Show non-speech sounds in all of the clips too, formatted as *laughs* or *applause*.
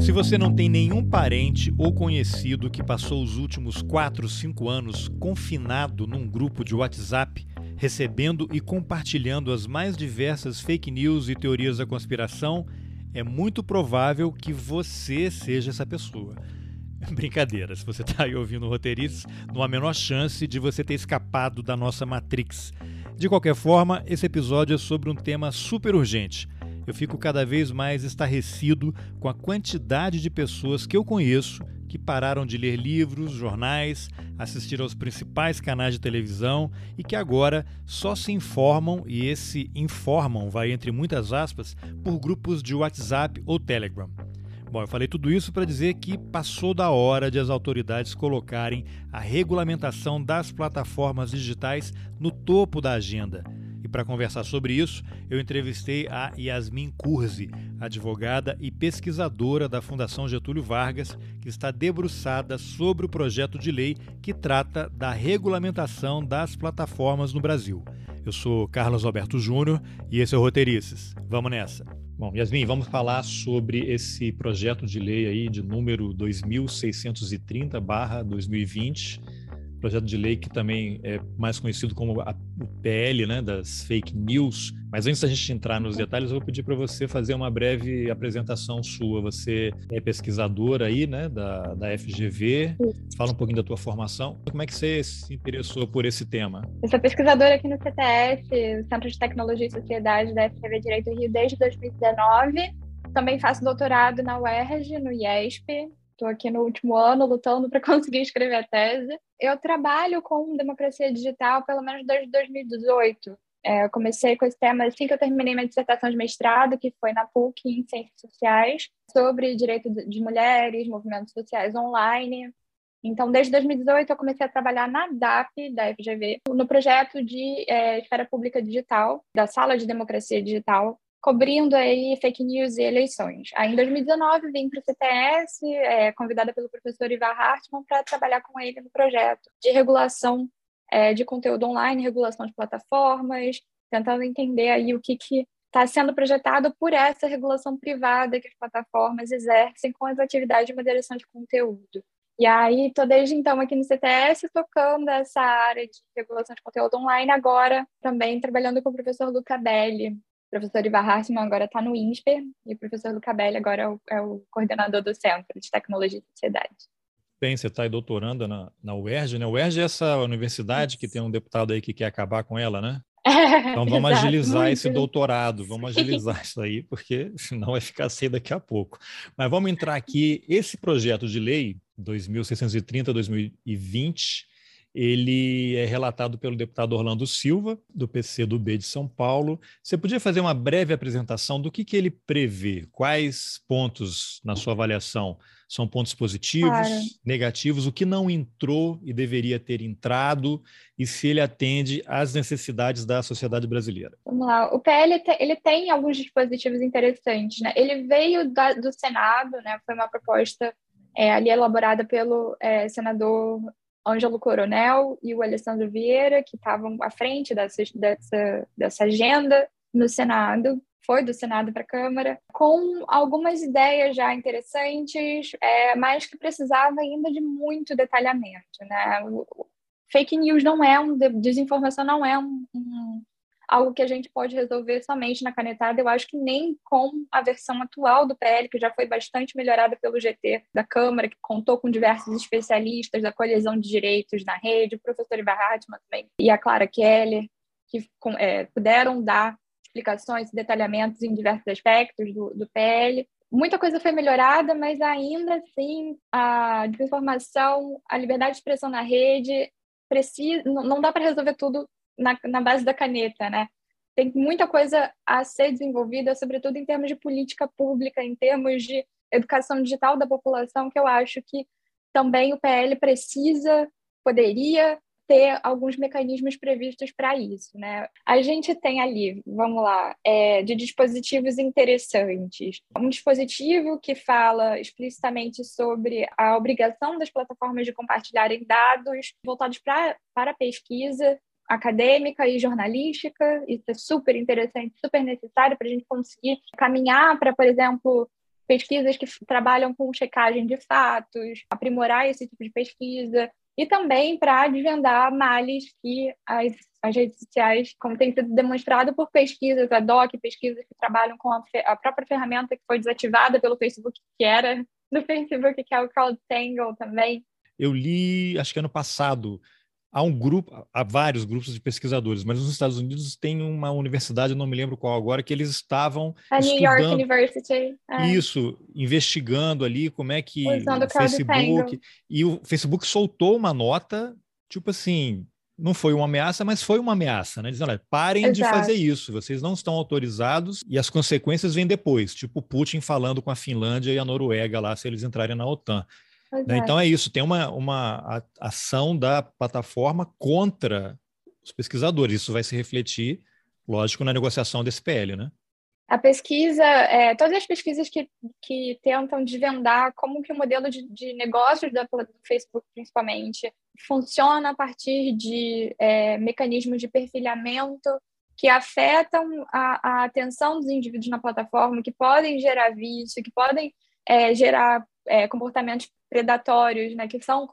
Se você não tem nenhum parente ou conhecido que passou os últimos 4, 5 anos confinado num grupo de WhatsApp, recebendo e compartilhando as mais diversas fake news e teorias da conspiração, é muito provável que você seja essa pessoa. *laughs* Brincadeira, se você está aí ouvindo roteiristas, não há a menor chance de você ter escapado da nossa Matrix. De qualquer forma, esse episódio é sobre um tema super urgente. Eu fico cada vez mais estarrecido com a quantidade de pessoas que eu conheço que pararam de ler livros, jornais, assistir aos principais canais de televisão e que agora só se informam, e esse informam vai entre muitas aspas, por grupos de WhatsApp ou Telegram. Bom, eu falei tudo isso para dizer que passou da hora de as autoridades colocarem a regulamentação das plataformas digitais no topo da agenda. Para conversar sobre isso, eu entrevistei a Yasmin Kurzi, advogada e pesquisadora da Fundação Getúlio Vargas, que está debruçada sobre o projeto de lei que trata da regulamentação das plataformas no Brasil. Eu sou Carlos Alberto Júnior e esse é o Roteirices. Vamos nessa! Bom, Yasmin, vamos falar sobre esse projeto de lei aí de número 2630/2020 projeto de lei que também é mais conhecido como a, o PL, né, das fake news. Mas antes da gente entrar nos detalhes, eu vou pedir para você fazer uma breve apresentação sua. Você é pesquisadora aí, né, da, da FGV. Fala um pouquinho da tua formação. Como é que você se interessou por esse tema? Eu sou pesquisadora aqui no CTS, Centro de Tecnologia e Sociedade da FGV Direito Rio, desde 2019. Também faço doutorado na UERJ, no IESP, estou aqui no último ano lutando para *laughs* conseguir escrever a tese. Eu trabalho com democracia digital pelo menos desde 2018. É, eu comecei com esse tema assim que eu terminei minha dissertação de mestrado, que foi na PUC em Ciências Sociais, sobre direito de mulheres, movimentos sociais online. Então, desde 2018, eu comecei a trabalhar na DAP, da FGV, no projeto de é, esfera pública digital, da Sala de Democracia Digital, cobrindo aí fake news e eleições. Aí, em 2019, vim para o CTS, é, convidada pelo professor Ivar Hartmann para trabalhar com ele no projeto de regulação é, de conteúdo online, regulação de plataformas, tentando entender aí o que está sendo projetado por essa regulação privada que as plataformas exercem com as atividades de moderação de conteúdo. E aí, estou desde então aqui no CTS tocando essa área de regulação de conteúdo online, agora também trabalhando com o professor Luca Belli, professor Ivar Hartmann agora está no INSPER e o professor Luca Belli agora é o, é o, coordenador do Centro de Tecnologia e Sociedade. Bem, você está aí doutorando na, na UERJ, né? UERJ é essa universidade que tem um deputado aí que quer acabar com ela, né? *laughs* Então vamos exato, agilizar muito. esse doutorado, vamos agilizar isso aí, porque senão vai ficar cedo daqui a pouco. Mas vamos entrar aqui, esse projeto de lei 2630-2020, ele é relatado pelo deputado Orlando Silva, do PCdoB de São Paulo. Você podia fazer uma breve apresentação do que, que ele prevê? Quais pontos, na sua avaliação, são pontos positivos, claro. negativos, o que não entrou e deveria ter entrado, e se ele atende às necessidades da sociedade brasileira? Vamos lá. O PL ele tem alguns dispositivos interessantes. Né? Ele veio da, do Senado, né? foi uma proposta é, ali elaborada pelo é, senador Ângelo Coronel e o Alessandro Vieira, que estavam à frente dessa, dessa, dessa agenda no Senado, foi do Senado para a Câmara, com algumas ideias já interessantes, é, mas que precisava ainda de muito detalhamento. Né? Fake news não é um, desinformação não é um, um algo que a gente pode resolver somente na canetada. Eu acho que nem com a versão atual do PL, que já foi bastante melhorada pelo GT da Câmara, que contou com diversos especialistas da colisão de direitos na rede, o professor Ivar Hartmann também, e a Clara Keller, que é, puderam dar explicações e detalhamentos em diversos aspectos do, do PL. Muita coisa foi melhorada, mas ainda assim a desinformação, a liberdade de expressão na rede precisa, não dá para resolver tudo na, na base da caneta, né? Tem muita coisa a ser desenvolvida, sobretudo em termos de política pública, em termos de educação digital da população, que eu acho que também o PL precisa, poderia ter alguns mecanismos previstos para isso, né? A gente tem ali, vamos lá, é, de dispositivos interessantes. Um dispositivo que fala explicitamente sobre a obrigação das plataformas de compartilharem dados voltados pra, para pesquisa acadêmica e jornalística. Isso é super interessante, super necessário para a gente conseguir caminhar para, por exemplo, pesquisas que trabalham com checagem de fatos, aprimorar esse tipo de pesquisa, e também para desvendar males que as, as redes sociais, como tem sido demonstrado por pesquisas ad hoc, pesquisas que trabalham com a, a própria ferramenta que foi desativada pelo Facebook, que era do Facebook, que é o CrowdTangle também. Eu li, acho que ano passado, há um grupo, há vários grupos de pesquisadores, mas nos Estados Unidos tem uma universidade, não me lembro qual agora, que eles estavam a New York University. É. Isso, investigando ali como é que Usando o Facebook e o Facebook soltou uma nota, tipo assim, não foi uma ameaça, mas foi uma ameaça, né? Dizendo, olha, parem Exato. de fazer isso, vocês não estão autorizados e as consequências vêm depois, tipo Putin falando com a Finlândia e a Noruega lá se eles entrarem na OTAN. Né? Então é isso, tem uma, uma ação da plataforma contra os pesquisadores. Isso vai se refletir, lógico, na negociação desse PL, né? A pesquisa, é, todas as pesquisas que, que tentam desvendar como que o modelo de, de negócios da, do Facebook, principalmente, funciona a partir de é, mecanismos de perfilhamento que afetam a, a, atenção dos indivíduos na plataforma, que podem gerar vício, que podem é, gerar é, comportamentos predatórios, né, que são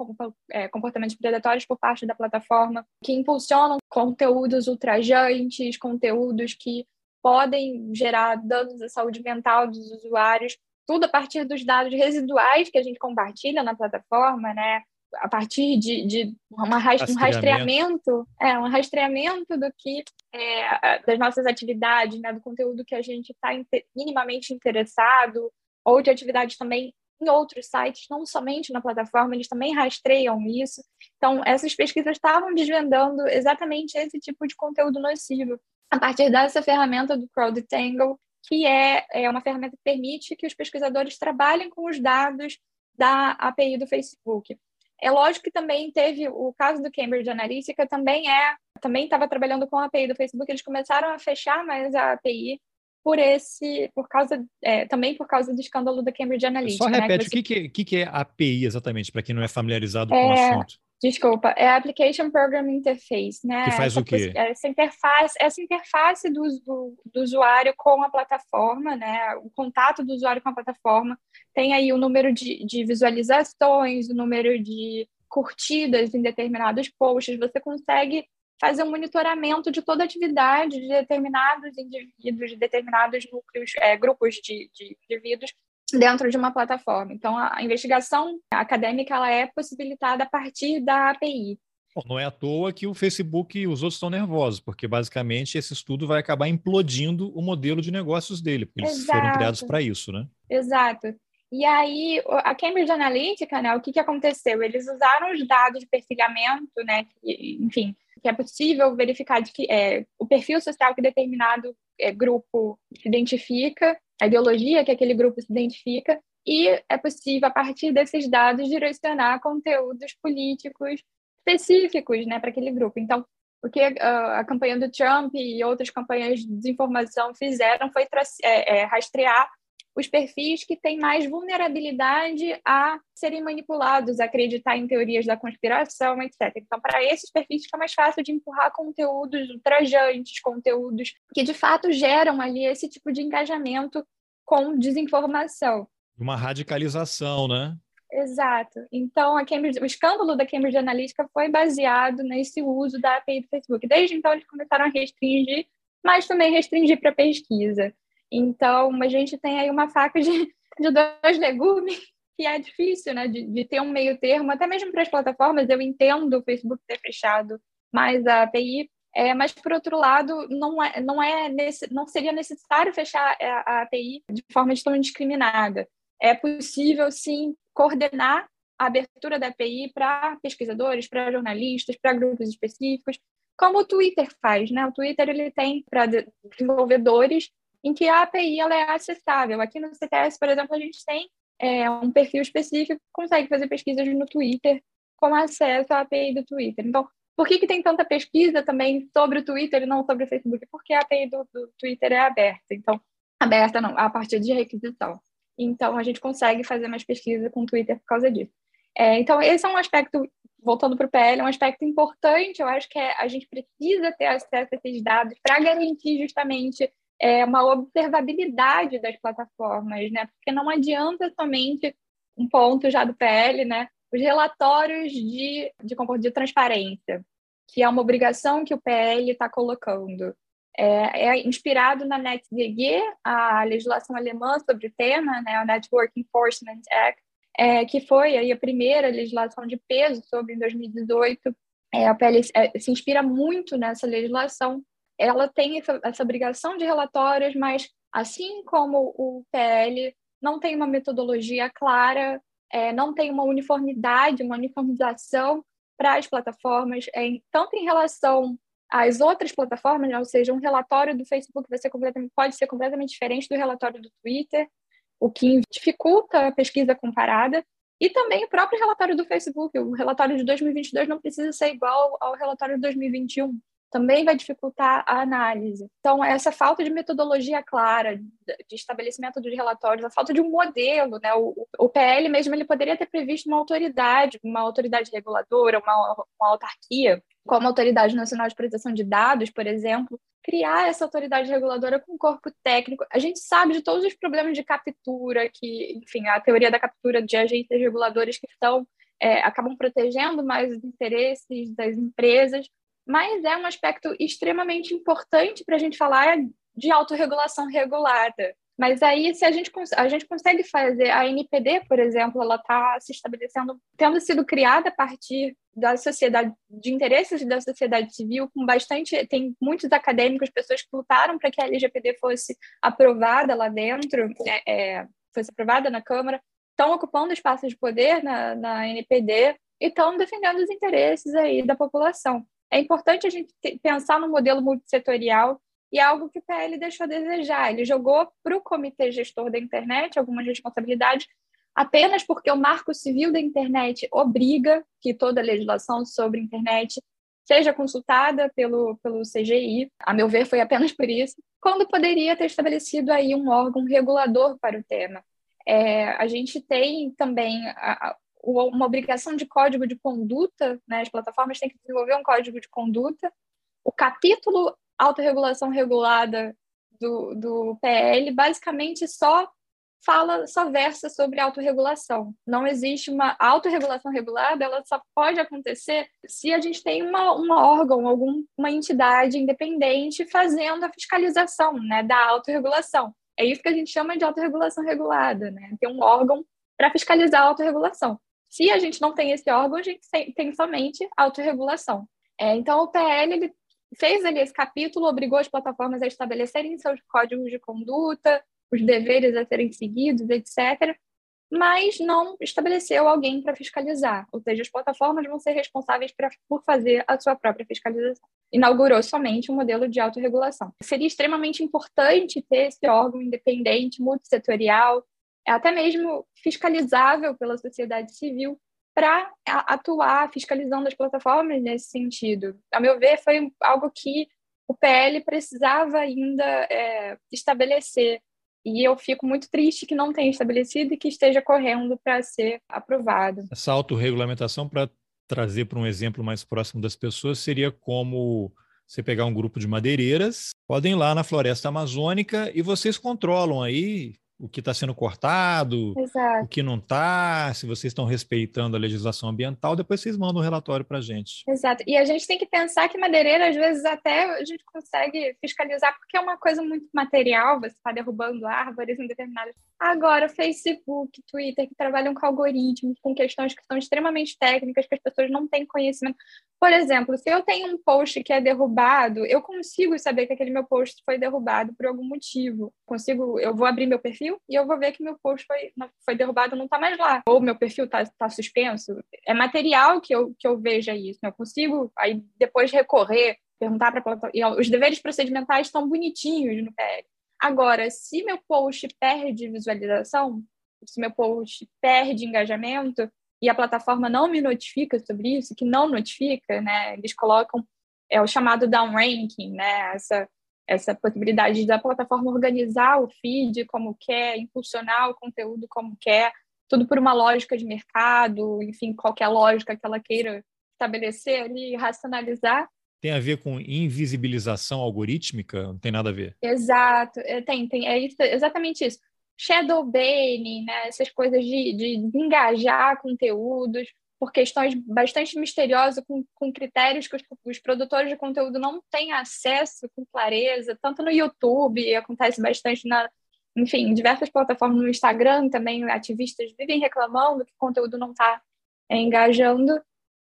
é, comportamentos predatórios por parte da plataforma, que impulsionam conteúdos ultrajantes, conteúdos que podem gerar danos à saúde mental dos usuários, tudo a partir dos dados residuais que a gente compartilha na plataforma, né? A partir de, de uma, um rastreamento, é, um rastreamento do que é, das nossas atividades, né, do conteúdo que a gente está minimamente interessado, ou de atividades também em outros sites, não somente na plataforma, eles também rastreiam isso. Então, essas pesquisas estavam desvendando exatamente esse tipo de conteúdo nocivo a partir dessa ferramenta do CrowdTangle, que é, é uma ferramenta que permite que os pesquisadores trabalhem com os dados da API do Facebook. É lógico que também teve o caso do Cambridge Analytica, também é, também estava trabalhando com a API do Facebook, eles começaram a fechar mais a API por esse, por causa, é, também por causa do escândalo da Cambridge Analytica. Só repete, né, que você... o que, que, que é API exatamente, para quem não é familiarizado é, com o assunto? Desculpa, é Application Program Interface, né? Que faz essa, o quê? Essa interface, essa interface do, do, do, usuário com a plataforma, né? O contato do usuário com a plataforma tem aí o número de, de visualizações, o número de curtidas em determinados posts, você consegue fazer um monitoramento de toda a atividade de determinados indivíduos, de determinados núcleos, é, grupos de, de indivíduos dentro de uma plataforma. Então, a investigação acadêmica ela é possibilitada a partir da API. Bom, não é à toa que o Facebook e os outros estão nervosos, porque basicamente esse estudo vai acabar implodindo o modelo de negócios dele, porque eles Exato. foram criados para isso, né? Exato. E aí, a Cambridge Analytica, né, o que, que aconteceu? Eles usaram os dados de perfilhamento, né, que, enfim, que é possível verificar de que é, o perfil social que determinado é, grupo se identifica, a ideologia que aquele grupo se identifica, e é possível, a partir desses dados, direcionar conteúdos políticos específicos né, para aquele grupo. Então, o que a, a, campanha do Trump e outras campanhas de desinformação fizeram foi é, é, rastrear os perfis que têm mais vulnerabilidade a serem manipulados, a acreditar em teorias da conspiração, etc. Então, para esses perfis fica mais fácil de empurrar conteúdos ultrajantes, conteúdos que de fato geram ali esse tipo de engajamento com desinformação. Uma radicalização, né? Exato. Então, Cambridge, o escândalo da Cambridge Analytica foi baseado nesse uso da API do Facebook. Desde então, eles começaram a restringir, mas também restringir para pesquisa. Então, a gente tem aí uma faca de, de dois legumes, que é difícil, né, de, de ter um meio termo, até mesmo para as plataformas. Eu entendo o Facebook ter fechado mais a API, é, mas, por outro lado, não, é, não, é nesse, não seria necessário fechar a, a API de forma tão indiscriminada. É possível, sim, coordenar a abertura da API para pesquisadores, para jornalistas, para grupos específicos, como o Twitter faz, né? O Twitter ele tem para desenvolvedores em que a API ela é acessível. Aqui no CTS, por exemplo, a gente tem é, um perfil específico que consegue fazer pesquisas no Twitter com acesso à API do Twitter. Então, por que, que tem tanta pesquisa também sobre o Twitter e não sobre o Facebook? Porque a API do, do Twitter é aberta. Então, aberta não, a partir de requisição. Então, a gente consegue fazer mais pesquisa com o Twitter por causa disso. É, então, esse é um aspecto, voltando para o PL, é um aspecto importante. Eu acho que é, a gente precisa ter acesso a esses dados para garantir justamente é, uma observabilidade das plataformas, né? Porque não adianta somente um ponto já do PL, né? Os relatórios de, de, de transparência, que é uma obrigação que o PL está colocando. É, é, inspirado na NetzDG, a legislação alemã sobre o tema, né, o Network Enforcement Act, é, que foi aí a primeira legislação de peso sobre em 2018. É, a PL é, se inspira muito nessa legislação ela tem essa, obrigação de relatórios, mas assim como o PL não tem uma metodologia clara, é, não tem uma uniformidade, uma uniformização para as plataformas, é, tanto em relação às outras plataformas, né, ou seja, um relatório do Facebook vai ser completamente, pode ser completamente diferente do relatório do Twitter, o que dificulta a pesquisa comparada, e também o próprio relatório do Facebook, o relatório de 2022 não precisa ser igual ao relatório de 2021 também vai dificultar a análise. Então, essa falta de metodologia clara, de estabelecimento de relatórios, a falta de um modelo, né? O, o PL mesmo ele poderia ter previsto uma autoridade, uma autoridade reguladora, uma, uma autarquia, como a Autoridade Nacional de Proteção de Dados, por exemplo, criar essa autoridade reguladora com um corpo técnico. A gente sabe de todos os problemas de captura, que, enfim, a teoria da captura de agentes reguladores que estão é, acabam protegendo mais os interesses das empresas, mas é um aspecto extremamente importante para a gente falar de autorregulação regulada. Mas aí, se a gente, a gente consegue fazer, a NPD, por exemplo, ela está se estabelecendo, tendo sido criada a partir da sociedade, de interesses da sociedade civil, com bastante, tem muitos acadêmicos, pessoas que lutaram para que a LGPD fosse aprovada lá dentro, é, é, fosse aprovada na Câmara, estão ocupando espaços de poder na, na NPD e estão defendendo os interesses aí da população. É importante a gente pensar no modelo multissetorial e é algo que o PL deixou a desejar. Ele jogou para o comitê gestor da internet algumas responsabilidades apenas porque o marco civil da internet obriga que toda legislação sobre internet seja consultada pelo, pelo CGI. A meu ver, foi apenas por isso, quando poderia ter estabelecido aí um órgão regulador para o tema. É, a gente tem também a, uma obrigação de código de conduta, né? as plataformas têm que desenvolver um código de conduta. O capítulo autorregulação regulada do, do PL basicamente só fala, só versa sobre autorregulação. Não existe uma autorregulação regulada, ela só pode acontecer se a gente tem uma, um órgão, alguma entidade independente fazendo a fiscalização né, da autorregulação. É isso que a gente chama de autorregulação regulada, né? Tem um órgão para fiscalizar a autorregulação. Se a gente não tem esse órgão, a gente tem somente autorregulação. É, então, o PL ele fez ali esse capítulo, obrigou as plataformas a estabelecerem seus códigos de conduta, os deveres a serem seguidos, etc., mas não estabeleceu alguém para fiscalizar, ou seja, as plataformas vão ser responsáveis pra, por fazer a sua própria fiscalização. Inaugurou somente um modelo de autorregulação. Seria extremamente importante ter esse órgão independente, multissetorial, até mesmo fiscalizável pela sociedade civil para atuar fiscalizando as plataformas nesse sentido. A meu ver, foi algo que o PL precisava ainda é, estabelecer. E eu fico muito triste que não tenha estabelecido e que esteja correndo para ser aprovado. Essa autorregulamentação, para trazer para um exemplo mais próximo das pessoas, seria como você pegar um grupo de madeireiras, podem ir lá na floresta amazônica e vocês controlam aí o que está sendo cortado, Exato. o que não está, se vocês estão respeitando a legislação ambiental, depois vocês mandam um relatório para a gente. Exato. E a gente tem que pensar que madeireira, às vezes, até a gente consegue fiscalizar, porque é uma coisa muito material, você está derrubando árvores em determinadas. Agora, Facebook, Twitter, que trabalham com algoritmos, com questões que são extremamente técnicas, que as pessoas não têm conhecimento. Por exemplo, se eu tenho um post que é derrubado, eu consigo saber que aquele meu post foi derrubado por algum motivo. Consigo, eu vou abrir meu perfil perfil e eu vou ver que meu post foi, foi derrubado não está mais lá. Ou meu perfil está tá suspenso. É material que eu, que eu veja isso. Né? Eu consigo aí depois recorrer, perguntar para a. Os deveres procedimentais estão bonitinhos no PL. Agora, se meu post perde visualização, se meu post perde engajamento e a plataforma não me notifica sobre isso, que não notifica, né? Eles colocam é o chamado downranking, né? Essa essa possibilidade da plataforma organizar o feed como quer, impulsionar o conteúdo como quer, tudo por uma lógica de mercado, enfim, qualquer lógica que ela queira estabelecer ali, racionalizar. tem a ver com invisibilização algorítmica? Não tem nada a ver? Exato, é, tem, tem, é isso, exatamente isso. Shadow banning, né, essas coisas de, de engajar conteúdos por questões bastante misteriosas, com, com critérios que os, os, produtores de conteúdo não têm acesso com clareza, tanto no YouTube, acontece bastante na, enfim, diversas plataformas no Instagram também, ativistas vivem reclamando que o conteúdo não está é, engajando.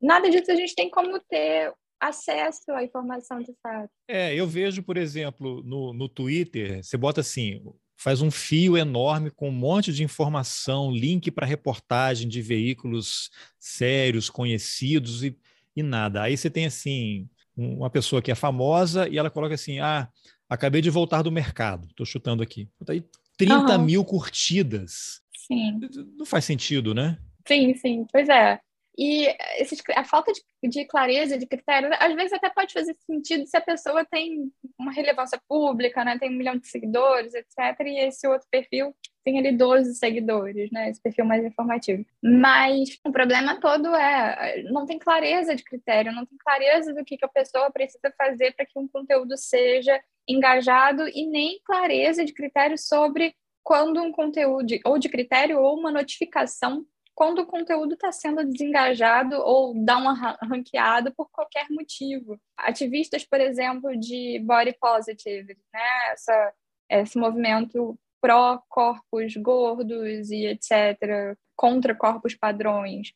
Nada disso a gente tem como ter acesso à informação de fato. É, eu vejo, por exemplo, no, no Twitter, você bota assim, faz um fio enorme com um monte de informação, link para reportagem de veículos sérios, conhecidos e, e nada. Aí você tem assim uma pessoa que é famosa e ela coloca assim: ah, acabei de voltar do mercado, estou chutando aqui. Aí 30 uhum. mil curtidas. Sim. Não faz sentido, né? Sim, sim, pois é. E esses, a falta de, de, clareza, de critério, às vezes até pode fazer sentido se a pessoa tem uma relevância pública, né? tem um milhão de seguidores, etc. E esse outro perfil tem ali 12 seguidores, né? esse perfil mais informativo. Mas o problema todo é não tem clareza de critério, não tem clareza do que, que a pessoa precisa fazer para que um conteúdo seja engajado e nem clareza de critério sobre quando um conteúdo, ou de critério ou uma notificação quando o conteúdo está sendo desengajado ou dá uma ranqueada por qualquer motivo. Ativistas, por exemplo, de body positive, né? Essa, esse movimento pró-corpos gordos e etc., contra corpos padrões.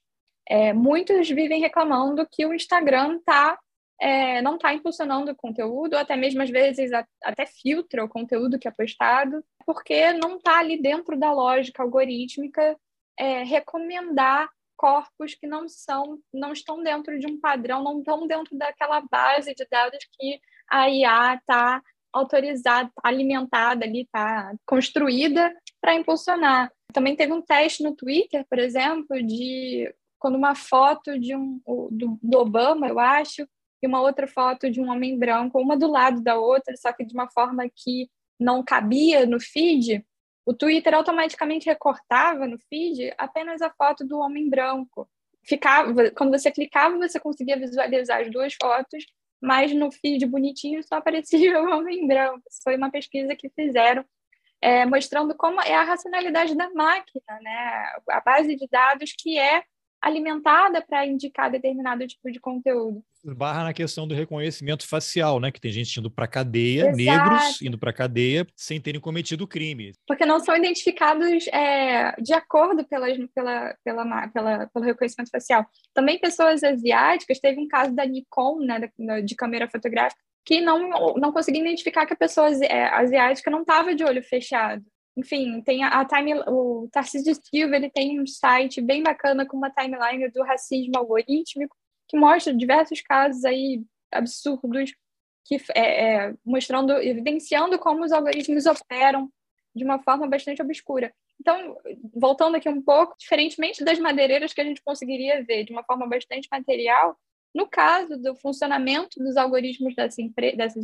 É, muitos vivem reclamando que o Instagram tá, é, não está impulsionando o conteúdo, ou até mesmo às vezes a, até filtra o conteúdo que é postado, porque não está ali dentro da lógica algorítmica é, recomendar corpos que não são, não estão dentro de um padrão, não estão dentro daquela base de dados que a IA está autorizada, alimentada ali, está construída para impulsionar. Também teve um teste no Twitter, por exemplo, de quando uma foto de um do, do Obama, eu acho, e uma outra foto de um homem branco, uma do lado da outra, só que de uma forma que não cabia no feed, o Twitter automaticamente recortava no feed apenas a foto do homem branco. Ficava, quando você clicava, você conseguia visualizar as duas fotos, mas no feed bonitinho só aparecia *laughs* o homem branco. Isso foi uma pesquisa que fizeram é, mostrando como é a racionalidade da máquina, né? A base de dados que é alimentada para indicar determinado tipo de conteúdo. Barra na questão do reconhecimento facial, né? Que tem gente indo para cadeia, Exato. negros indo para cadeia sem terem cometido crime. Porque não são identificados é, de acordo pelas, pela, pela, pela, pelo reconhecimento facial. Também pessoas asiáticas, teve um caso da Nikon, né, de câmera fotográfica, que não, não conseguia identificar que a pessoa é, asiática não estava de olho fechado enfim, tem a, time, o Tarcísio Silva, ele tem um site bem bacana com uma timeline do racismo algorítmico, que mostra diversos casos aí absurdos, que é, é, mostrando, evidenciando como os algoritmos operam de uma forma bastante obscura. Então, voltando aqui um pouco, diferentemente das madeireiras que a gente conseguiria ver de uma forma bastante material, no caso do funcionamento dos algoritmos dessas,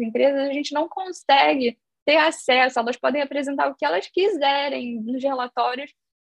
empresas, a gente não consegue ter acesso, elas podem apresentar o que elas quiserem nos relatórios.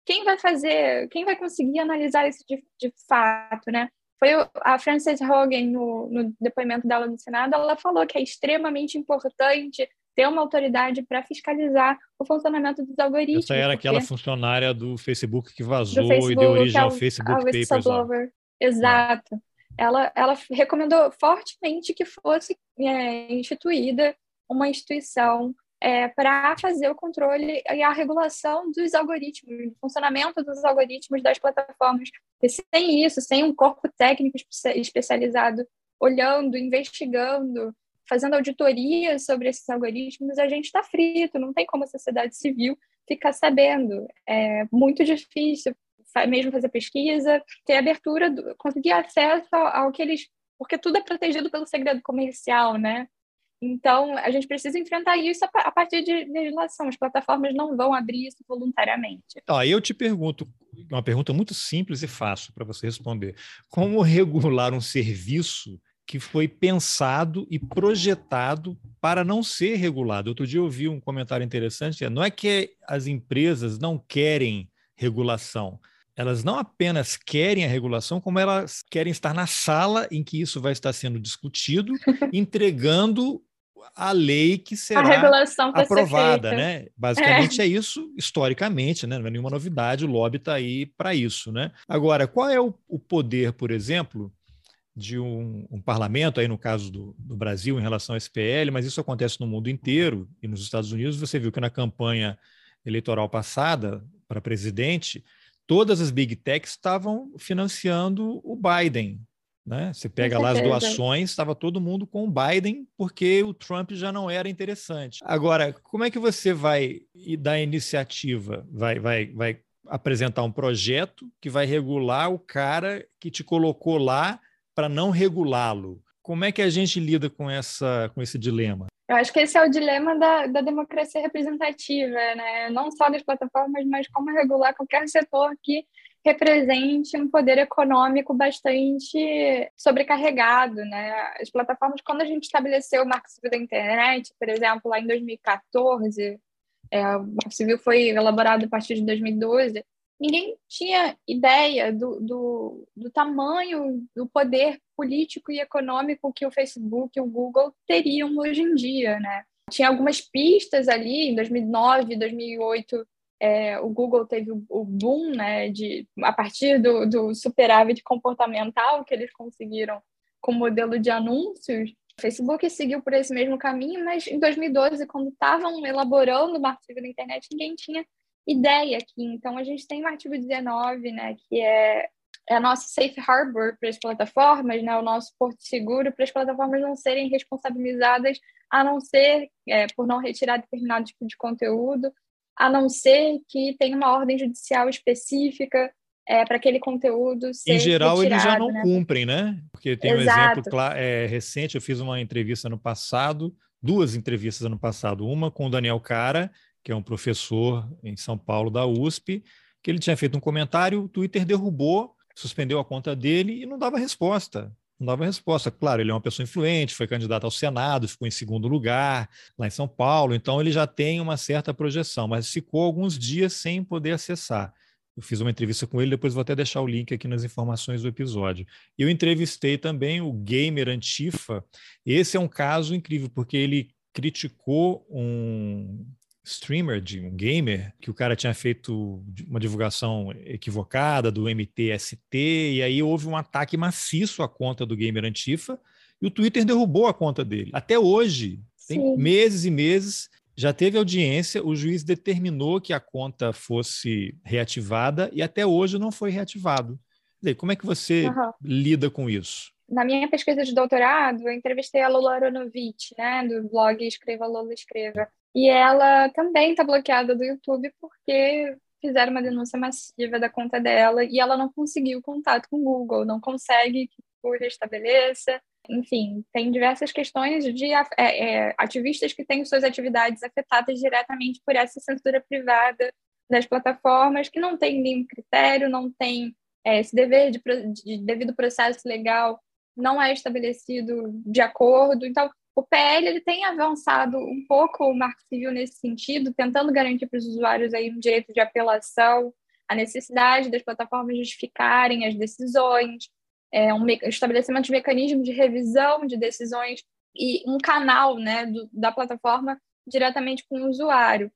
Quem vai fazer, quem vai conseguir analisar isso de, de fato, né? Foi a Frances Hogan, no, no depoimento dela no Senado, ela falou que é extremamente importante ter uma autoridade para fiscalizar o funcionamento dos algoritmos. Essa era aquela funcionária do Facebook que vazou Facebook, e deu origem é ao Facebook Papers. Exato. Ela, ela recomendou fortemente que fosse é, instituída uma instituição é, para fazer o controle e a regulação dos algoritmos, do funcionamento dos algoritmos das plataformas. E sem isso, sem um corpo técnico especializado olhando, investigando, fazendo auditoria sobre esses algoritmos, a gente está frito, não tem como a sociedade civil ficar sabendo. É muito difícil mesmo fazer pesquisa, ter abertura, conseguir acesso ao que eles. Porque tudo é protegido pelo segredo comercial, né? Então, a gente precisa enfrentar isso a partir de legislação. As plataformas não vão abrir isso voluntariamente. Aí eu te pergunto, uma pergunta muito simples e fácil para você responder: como regular um serviço que foi pensado e projetado para não ser regulado? Outro dia eu vi um comentário interessante: não é que as empresas não querem regulação, elas não apenas querem a regulação, como elas querem estar na sala em que isso vai estar sendo discutido, *laughs* entregando a lei que será aprovada, né? Basicamente é. é. isso historicamente, né? Não é nenhuma novidade, o lobby está aí para isso, né? Agora, qual é o, o poder, por exemplo, de um, um, parlamento, aí no caso do, do, Brasil, em relação ao SPL, mas isso acontece no mundo inteiro e nos Estados Unidos. Você viu que na campanha eleitoral passada para presidente, todas as big techs estavam financiando o Biden. Né? Você pega lá as doações, estava todo mundo com o Biden, porque o Trump já não era interessante. Agora, como é que você vai dar iniciativa? Vai, vai, vai apresentar um projeto que vai regular o cara que te colocou lá para não regulá-lo. Como é que a gente lida com, essa, com esse dilema? Eu acho que esse é o dilema da, da democracia representativa, né? não só das plataformas, mas como regular qualquer setor que represente um poder econômico bastante sobrecarregado, né? As plataformas, quando a gente estabeleceu o Marco Civil da Internet, por exemplo, lá em 2014, é, o Marco Civil foi elaborado a partir de 2012, ninguém tinha ideia do, do, do, tamanho do poder político e econômico que o Facebook e o Google teriam hoje em dia, né? Tinha algumas pistas ali, em 2009, 2008, é, o Google teve o, boom, né, de, a partir do, do superávit comportamental que eles conseguiram com o modelo de anúncios, o Facebook seguiu por esse mesmo caminho, mas em 2012, quando estavam elaborando o artigo da internet, ninguém tinha ideia aqui. Então, a gente tem o artigo 19, né, que é, é a nossa safe harbor para as plataformas, né, o nosso porto seguro para as plataformas não serem responsabilizadas, a não ser é, por não retirar determinado tipo de conteúdo, a não ser que tenha uma ordem judicial específica é, para aquele conteúdo ser Em geral, retirado, eles já não né? cumprem, né? Porque tem Exato. um exemplo é, recente, eu fiz uma entrevista no passado, duas entrevistas ano passado, uma com o Daniel Cara, que é um professor em São Paulo da USP, que ele tinha feito um comentário, o Twitter derrubou, suspendeu a conta dele e não dava resposta. Dava resposta. Claro, ele é uma pessoa influente, foi candidato ao Senado, ficou em segundo lugar lá em São Paulo, então ele já tem uma certa projeção, mas ficou alguns dias sem poder acessar. Eu fiz uma entrevista com ele, depois vou até deixar o link aqui nas informações do episódio. Eu entrevistei também o Gamer Antifa. Esse é um caso incrível, porque ele criticou um streamer, de um gamer, que o cara tinha feito uma divulgação equivocada do MTST, e aí houve um ataque maciço à conta do gamer Antifa, e o Twitter derrubou a conta dele. Até hoje, tem Sim. meses e meses, já teve audiência, o juiz determinou que a conta fosse reativada e até hoje não foi reativado. Como é que você uhum. lida com isso? Na minha pesquisa de doutorado, eu entrevistei a Lola Aronovitch, né, do blog Escreva Lola Escreva. E ela também está bloqueada do YouTube porque fizeram uma denúncia massiva da conta dela e ela não conseguiu contato com o Google, não consegue que o restabeleça. Enfim, tem diversas questões de é, é, ativistas que têm suas atividades afetadas diretamente por essa censura privada das plataformas, que não tem nenhum critério, não tem é, esse dever de, de devido processo legal, não é estabelecido de acordo. Então, o PL ele tem avançado um pouco o marco civil nesse sentido, tentando garantir para os usuários aí um direito de apelação, a necessidade das plataformas justificarem as decisões, é, um estabelecimento de mecanismo de revisão de decisões e um canal né, do, da plataforma diretamente com o usuário.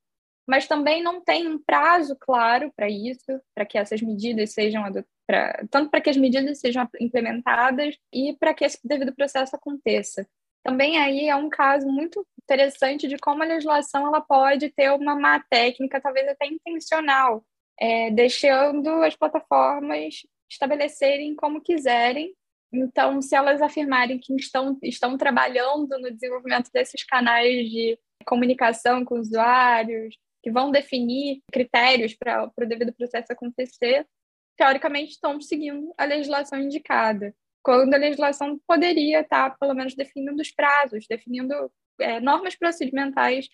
Mas também não tem um prazo claro para isso, para que essas medidas sejam pra, tanto para que as medidas sejam implementadas e para que esse devido processo aconteça. Também aí é um caso muito interessante de como a legislação ela pode ter uma má técnica, talvez até intencional, é, deixando as plataformas estabelecerem como quiserem. Então, se elas afirmarem que estão, estão trabalhando no desenvolvimento desses canais de comunicação com usuários, que vão definir critérios para o devido processo acontecer, teoricamente estão seguindo a legislação indicada quando a legislação poderia estar, pelo menos, definindo os prazos, definindo é, normas procedimentais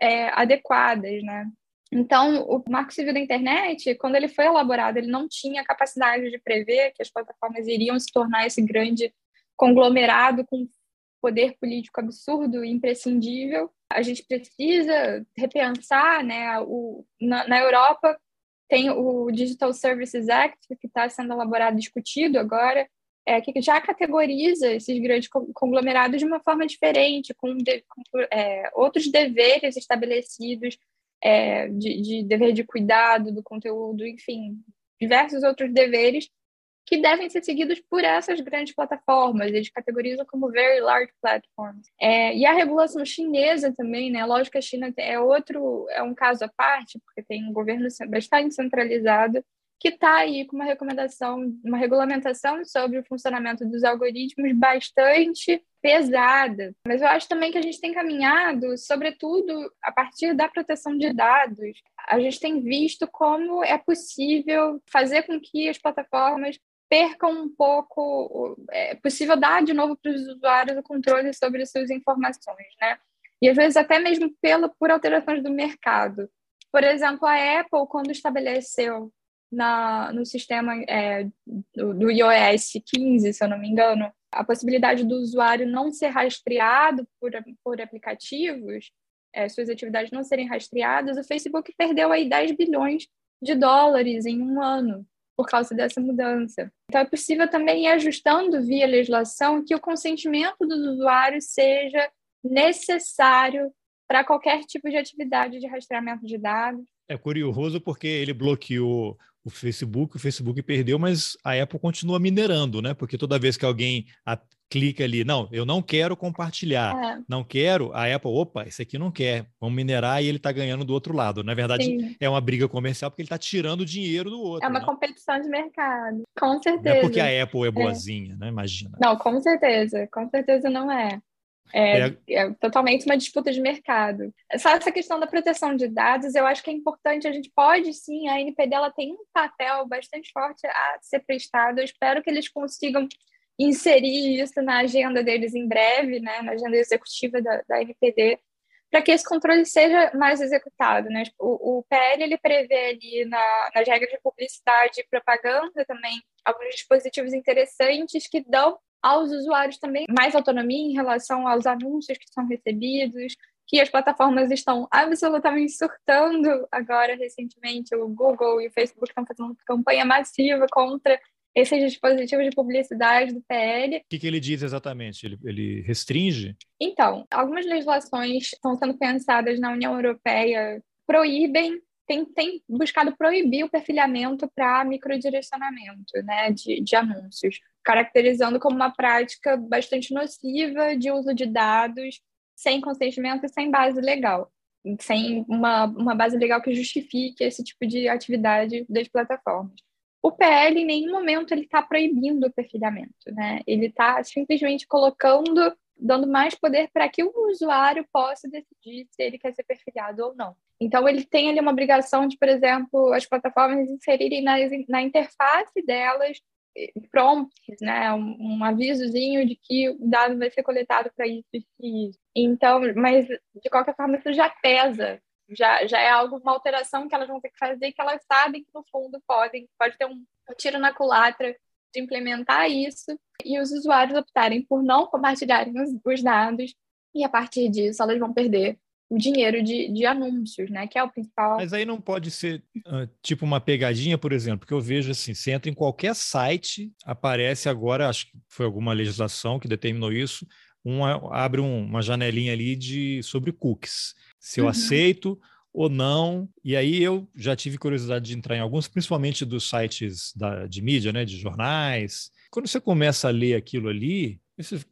é, adequadas, né? Então, o Marco Civil da Internet, quando ele foi elaborado, ele não tinha capacidade de prever que as plataformas iriam se tornar esse grande conglomerado com poder político absurdo e imprescindível. A gente precisa repensar, né? O, na, na Europa, tem o Digital Services Act, que está sendo elaborado, discutido agora, é, que já categoriza esses grandes conglomerados de uma forma diferente, com, de, com é, outros deveres estabelecidos, é, de, de, dever de cuidado do conteúdo, enfim, diversos outros deveres que devem ser seguidos por essas grandes plataformas. Eles categorizam como very large platforms. É, e a regulação chinesa também, né? Lógico que a China é outro, é um caso à parte, porque tem um governo bastante centralizado que está aí com uma recomendação, uma regulamentação sobre o funcionamento dos algoritmos bastante pesada. Mas eu acho também que a gente tem caminhado, sobretudo a partir da proteção de dados, a gente tem visto como é possível fazer com que as plataformas percam um pouco, é possível dar de novo para os usuários o controle sobre suas informações, né? E às vezes até mesmo pela, por alterações do mercado. Por exemplo, a Apple, quando estabeleceu na, no sistema é, do, do iOS 15, se eu não me engano, a possibilidade do usuário não ser rastreado por, por aplicativos, é, suas atividades não serem rastreadas, o Facebook perdeu aí 10 bilhões de dólares em um ano por causa dessa mudança. Então, é possível também ir ajustando via legislação que o consentimento dos usuários seja necessário para qualquer tipo de atividade de rastreamento de dados. É curioso porque ele bloqueou o Facebook, o Facebook perdeu, mas a Apple continua minerando, né? Porque toda vez que alguém a, clica ali, não, eu não quero compartilhar, é. não quero, a Apple, opa, esse aqui não quer, vamos minerar e ele está ganhando do outro lado. Na verdade, Sim. é uma briga comercial porque ele está tirando dinheiro do outro. É uma né? competição de mercado, com certeza. Não é porque a Apple é, é. boazinha, é. né? Imagina. Não, com certeza, com certeza não é. É, é, é, totalmente uma disputa de mercado. Só essa questão da proteção de dados, eu acho que é importante. A gente pode, sim, a NPD ela tem um papel bastante forte a ser prestado. Eu espero que eles consigam inserir isso na agenda deles em breve, né, na agenda executiva da, da NPD, para que esse controle seja mais executado. Né? O, o PL ele prevê ali na, nas regras de publicidade e propaganda também alguns dispositivos interessantes que dão aos usuários também mais autonomia em relação aos anúncios que são recebidos, que as plataformas estão absolutamente surtando agora recentemente. O Google e o Facebook estão fazendo uma campanha massiva contra esses dispositivos de publicidade do PL. O que, que ele diz exatamente? Ele, ele, restringe? Então, algumas legislações estão sendo pensadas na União Europeia proíbem, tem, tem buscado proibir o perfilhamento para microdirecionamento né, de, de anúncios caracterizando como uma prática bastante nociva de uso de dados sem consentimento e sem base legal, sem uma, uma base legal que justifique esse tipo de atividade das plataformas. O PL, em nenhum momento, ele está proibindo o perfilhamento, né? Ele está simplesmente colocando, dando mais poder para que o usuário possa decidir se ele quer ser perfilhado ou não. Então, ele tem ali uma obrigação de, por exemplo, as plataformas inserirem na, na interface delas prompts, né, um, um, avisozinho de que o dado vai ser coletado para isso e isso. Então, mas de qualquer forma isso já pesa, já, já é algo, uma alteração que elas vão ter que fazer que elas sabem que no fundo podem, pode ter um, um tiro na culatra de implementar isso e os usuários optarem por não compartilharem os, os dados e a partir disso elas vão perder o dinheiro de, de anúncios, né? Que é o principal. Mas aí não pode ser uh, tipo uma pegadinha, por exemplo, porque eu vejo assim, você entra em qualquer site, aparece agora, acho que foi alguma legislação que determinou isso, uma, abre um, uma janelinha ali de sobre cookies. Se eu uhum. aceito ou não. E aí eu já tive curiosidade de entrar em alguns, principalmente dos sites da, de mídia, né? De jornais. Quando você começa a ler aquilo ali,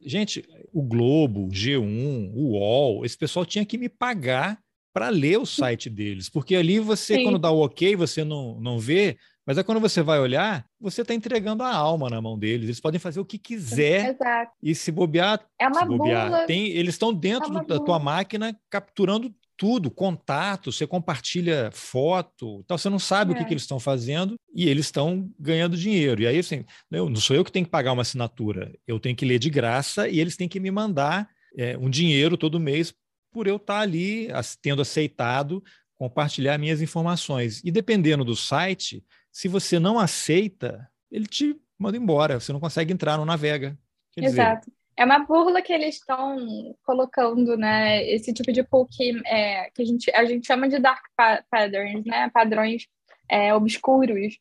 gente, o Globo, o G1, o UOL, esse pessoal tinha que me pagar para ler o site deles, porque ali você, Sim. quando dá o ok, você não, não vê, mas é quando você vai olhar, você está entregando a alma na mão deles. Eles podem fazer o que quiser Exato. e se bobear, é uma se bobear, tem, eles estão dentro é da tua máquina capturando tudo, contato, você compartilha foto, então você não sabe é. o que, é. que eles estão fazendo e eles estão ganhando dinheiro. E aí, assim, eu, não sou eu que tenho que pagar uma assinatura, eu tenho que ler de graça e eles têm que me mandar é, um dinheiro todo mês por eu estar ali tendo aceitado compartilhar minhas informações. E dependendo do site, se você não aceita, ele te manda embora, você não consegue entrar, não navega. Quer Exato. Dizer, é uma burla que eles estão colocando, né? Esse tipo de pool que, é, que a, gente, a gente chama de dark patterns, né? Padrões é, obscuros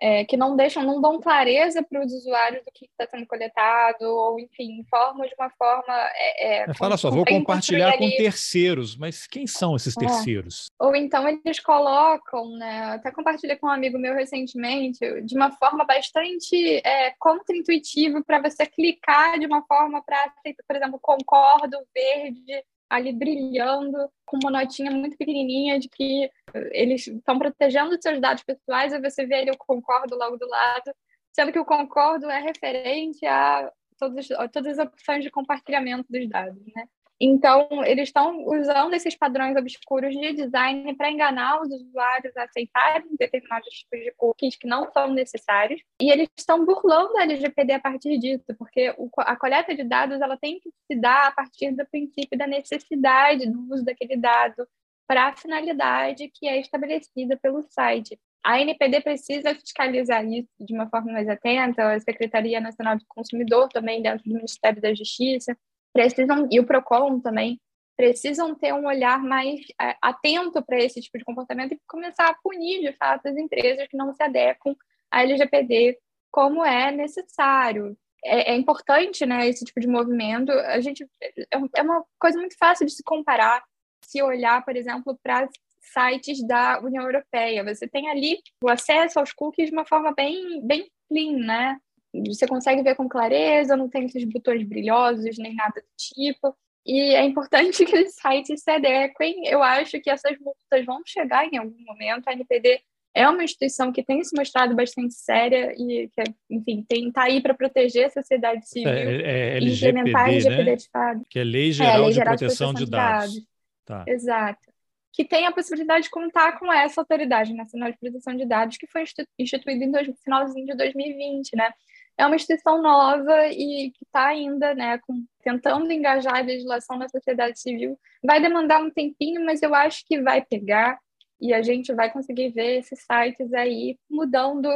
é, que não deixam, não dão clareza para os usuários do que está sendo coletado, ou enfim, informam de uma forma. É, é, Fala só, vou compartilhar com ali... terceiros, mas quem são esses é. terceiros? Ou então eles colocam, né? Até compartilhei com um amigo meu recentemente, de uma forma bastante é, contra-intuitiva para você clicar de uma forma para, por exemplo, concordo, verde, ali brilhando, com uma notinha muito pequenininha de que eles estão protegendo os seus dados pessoais, e você vê ali o concordo logo do lado, sendo que o concordo é referente a todas, a todas as opções de compartilhamento dos dados, né? Então, eles estão usando esses padrões obscuros de design para enganar os usuários a aceitarem determinados tipos de cookies que não são necessários. E eles estão burlando a LGPD a partir disso, porque a coleta de dados ela tem que se dar a partir do princípio da necessidade do uso daquele dado para a finalidade que é estabelecida pelo site. A NPD precisa fiscalizar isso de uma forma mais atenta, a Secretaria Nacional do Consumidor também dentro do Ministério da Justiça precisam, e o PROCON também, precisam ter um olhar mais é, atento para esse tipo de comportamento e começar a punir, de fato, as empresas que não se adequam à LGPD como é necessário. É, é importante, né, esse tipo de movimento. A gente é, é uma coisa muito fácil de se comparar, se olhar, por exemplo, para sites da União Europeia. Você tem ali o acesso aos cookies de uma forma bem, bem clean, né? Você consegue ver com clareza, não tem esses botões brilhosos nem nada do tipo. E é importante *laughs* que os sites se adequem. Eu acho que essas multas vão chegar em algum momento. A NPD é uma instituição que tem se mostrado bastante séria e que, enfim, está aí para proteger a sociedade civil é, é, é implementar a LGPD né? de fato. Que é Lei Geral, é, Lei Geral de, Proteção de, Proteção de Dados. De dados. Tá. Exato. Que tem a possibilidade de contar com essa Autoridade Nacional de Proteção de Dados, que foi instituída em dois, finalzinho de 2020, né? É uma instituição nova e que está ainda né, com, tentando engajar a legislação na sociedade civil. Vai demandar um tempinho, mas eu acho que vai pegar e a gente vai conseguir ver esses sites aí mudando.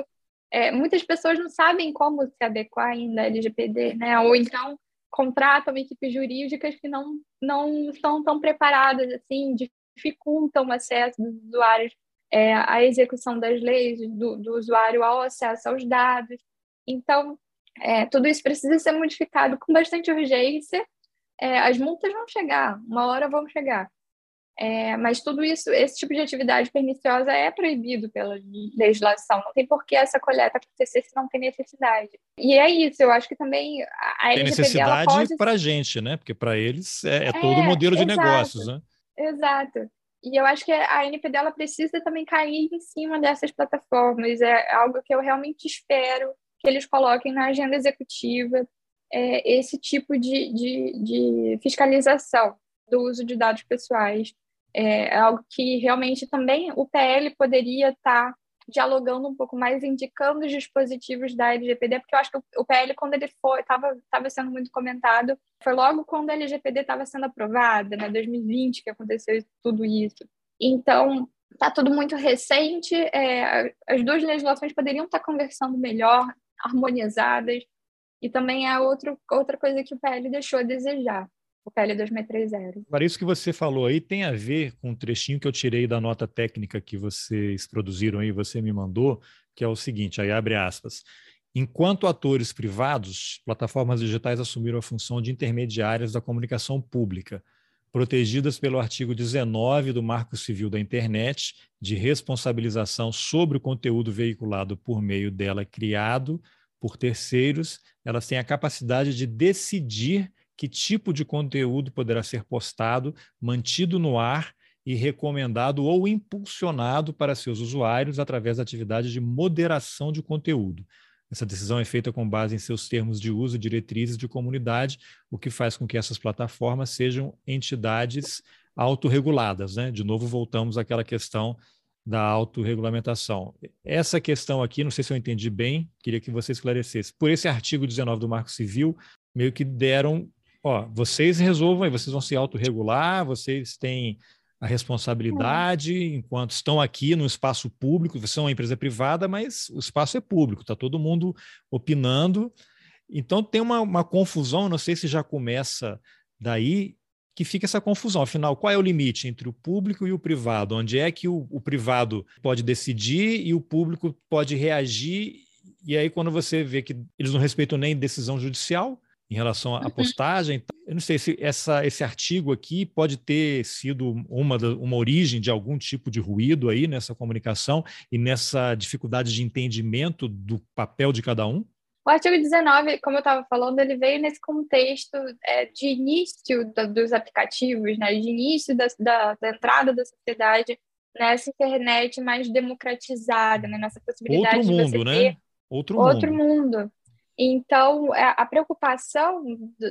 É, muitas pessoas não sabem como se adequar ainda à LGPD, né? ou então contratam equipes jurídicas que não, não estão tão preparadas, assim, dificultam o acesso dos usuários é, à execução das leis, do, do usuário ao acesso aos dados. Então, é, tudo isso precisa ser modificado com bastante urgência. É, as multas vão chegar, uma hora vão chegar. É, mas tudo isso, esse tipo de atividade perniciosa é proibido pela legislação. Não tem por que essa coleta acontecer se não tem necessidade. E é isso, eu acho que também a Tem necessidade pode... para a gente, né? Porque para eles é, é, todo o modelo de negócios, né? Exato. E eu acho que a NPD ela precisa também cair em cima dessas plataformas. É algo que eu realmente espero que eles coloquem na agenda executiva é, esse tipo de, de, de, fiscalização do uso de dados pessoais. É, é algo que realmente também o PL poderia estar tá dialogando um pouco mais, indicando os dispositivos da LGPD, porque eu acho que o PL, quando ele foi, estava sendo muito comentado, foi logo quando a LGPD estava sendo aprovada, né, 2020, que aconteceu tudo isso. Então, está tudo muito recente, é, as duas legislações poderiam estar tá conversando melhor, harmonizadas. E também é outro, outra coisa que o PL deixou a desejar, o PL 2630. Agora, isso que você falou aí tem a ver com um trechinho que eu tirei da nota técnica que vocês produziram aí, você me mandou, que é o seguinte, aí abre aspas. Enquanto atores privados, plataformas digitais assumiram a função de intermediárias da comunicação pública, protegidas pelo artigo 19 do Marco Civil da Internet, de responsabilização sobre o conteúdo veiculado por meio dela criado por terceiros, elas têm a capacidade de decidir que tipo de conteúdo poderá ser postado, mantido no ar e recomendado ou impulsionado para seus usuários através da atividade de moderação de conteúdo. Essa decisão é feita com base em seus termos de uso, diretrizes de comunidade, o que faz com que essas plataformas sejam entidades autorreguladas. Né? De novo, voltamos àquela questão da autorregulamentação. Essa questão aqui, não sei se eu entendi bem, queria que você esclarecesse. Por esse artigo 19 do Marco Civil, meio que deram, ó, vocês resolvam aí, vocês vão se autorregular, vocês têm a responsabilidade é. enquanto estão aqui no espaço público, você é uma empresa privada, mas o espaço é público, está todo mundo opinando. Então tem uma, uma confusão, não sei se já começa daí, que fica essa confusão. Afinal, qual é o limite entre o público e o privado? Onde é que o, o privado pode decidir e o público pode reagir? E aí, quando você vê que eles não respeitam nem decisão judicial em relação à uhum. postagem, eu não sei se essa, esse artigo aqui pode ter sido uma, uma origem de algum tipo de ruído aí nessa comunicação e nessa dificuldade de entendimento do papel de cada um. O artigo 19, como eu estava falando, ele veio nesse contexto é, de início da, dos aplicativos, né, de início da, da, da, entrada da sociedade nessa internet mais democratizada, né, nessa possibilidade outro mundo, de você né? ter outro, outro mundo. mundo. Então, é, a preocupação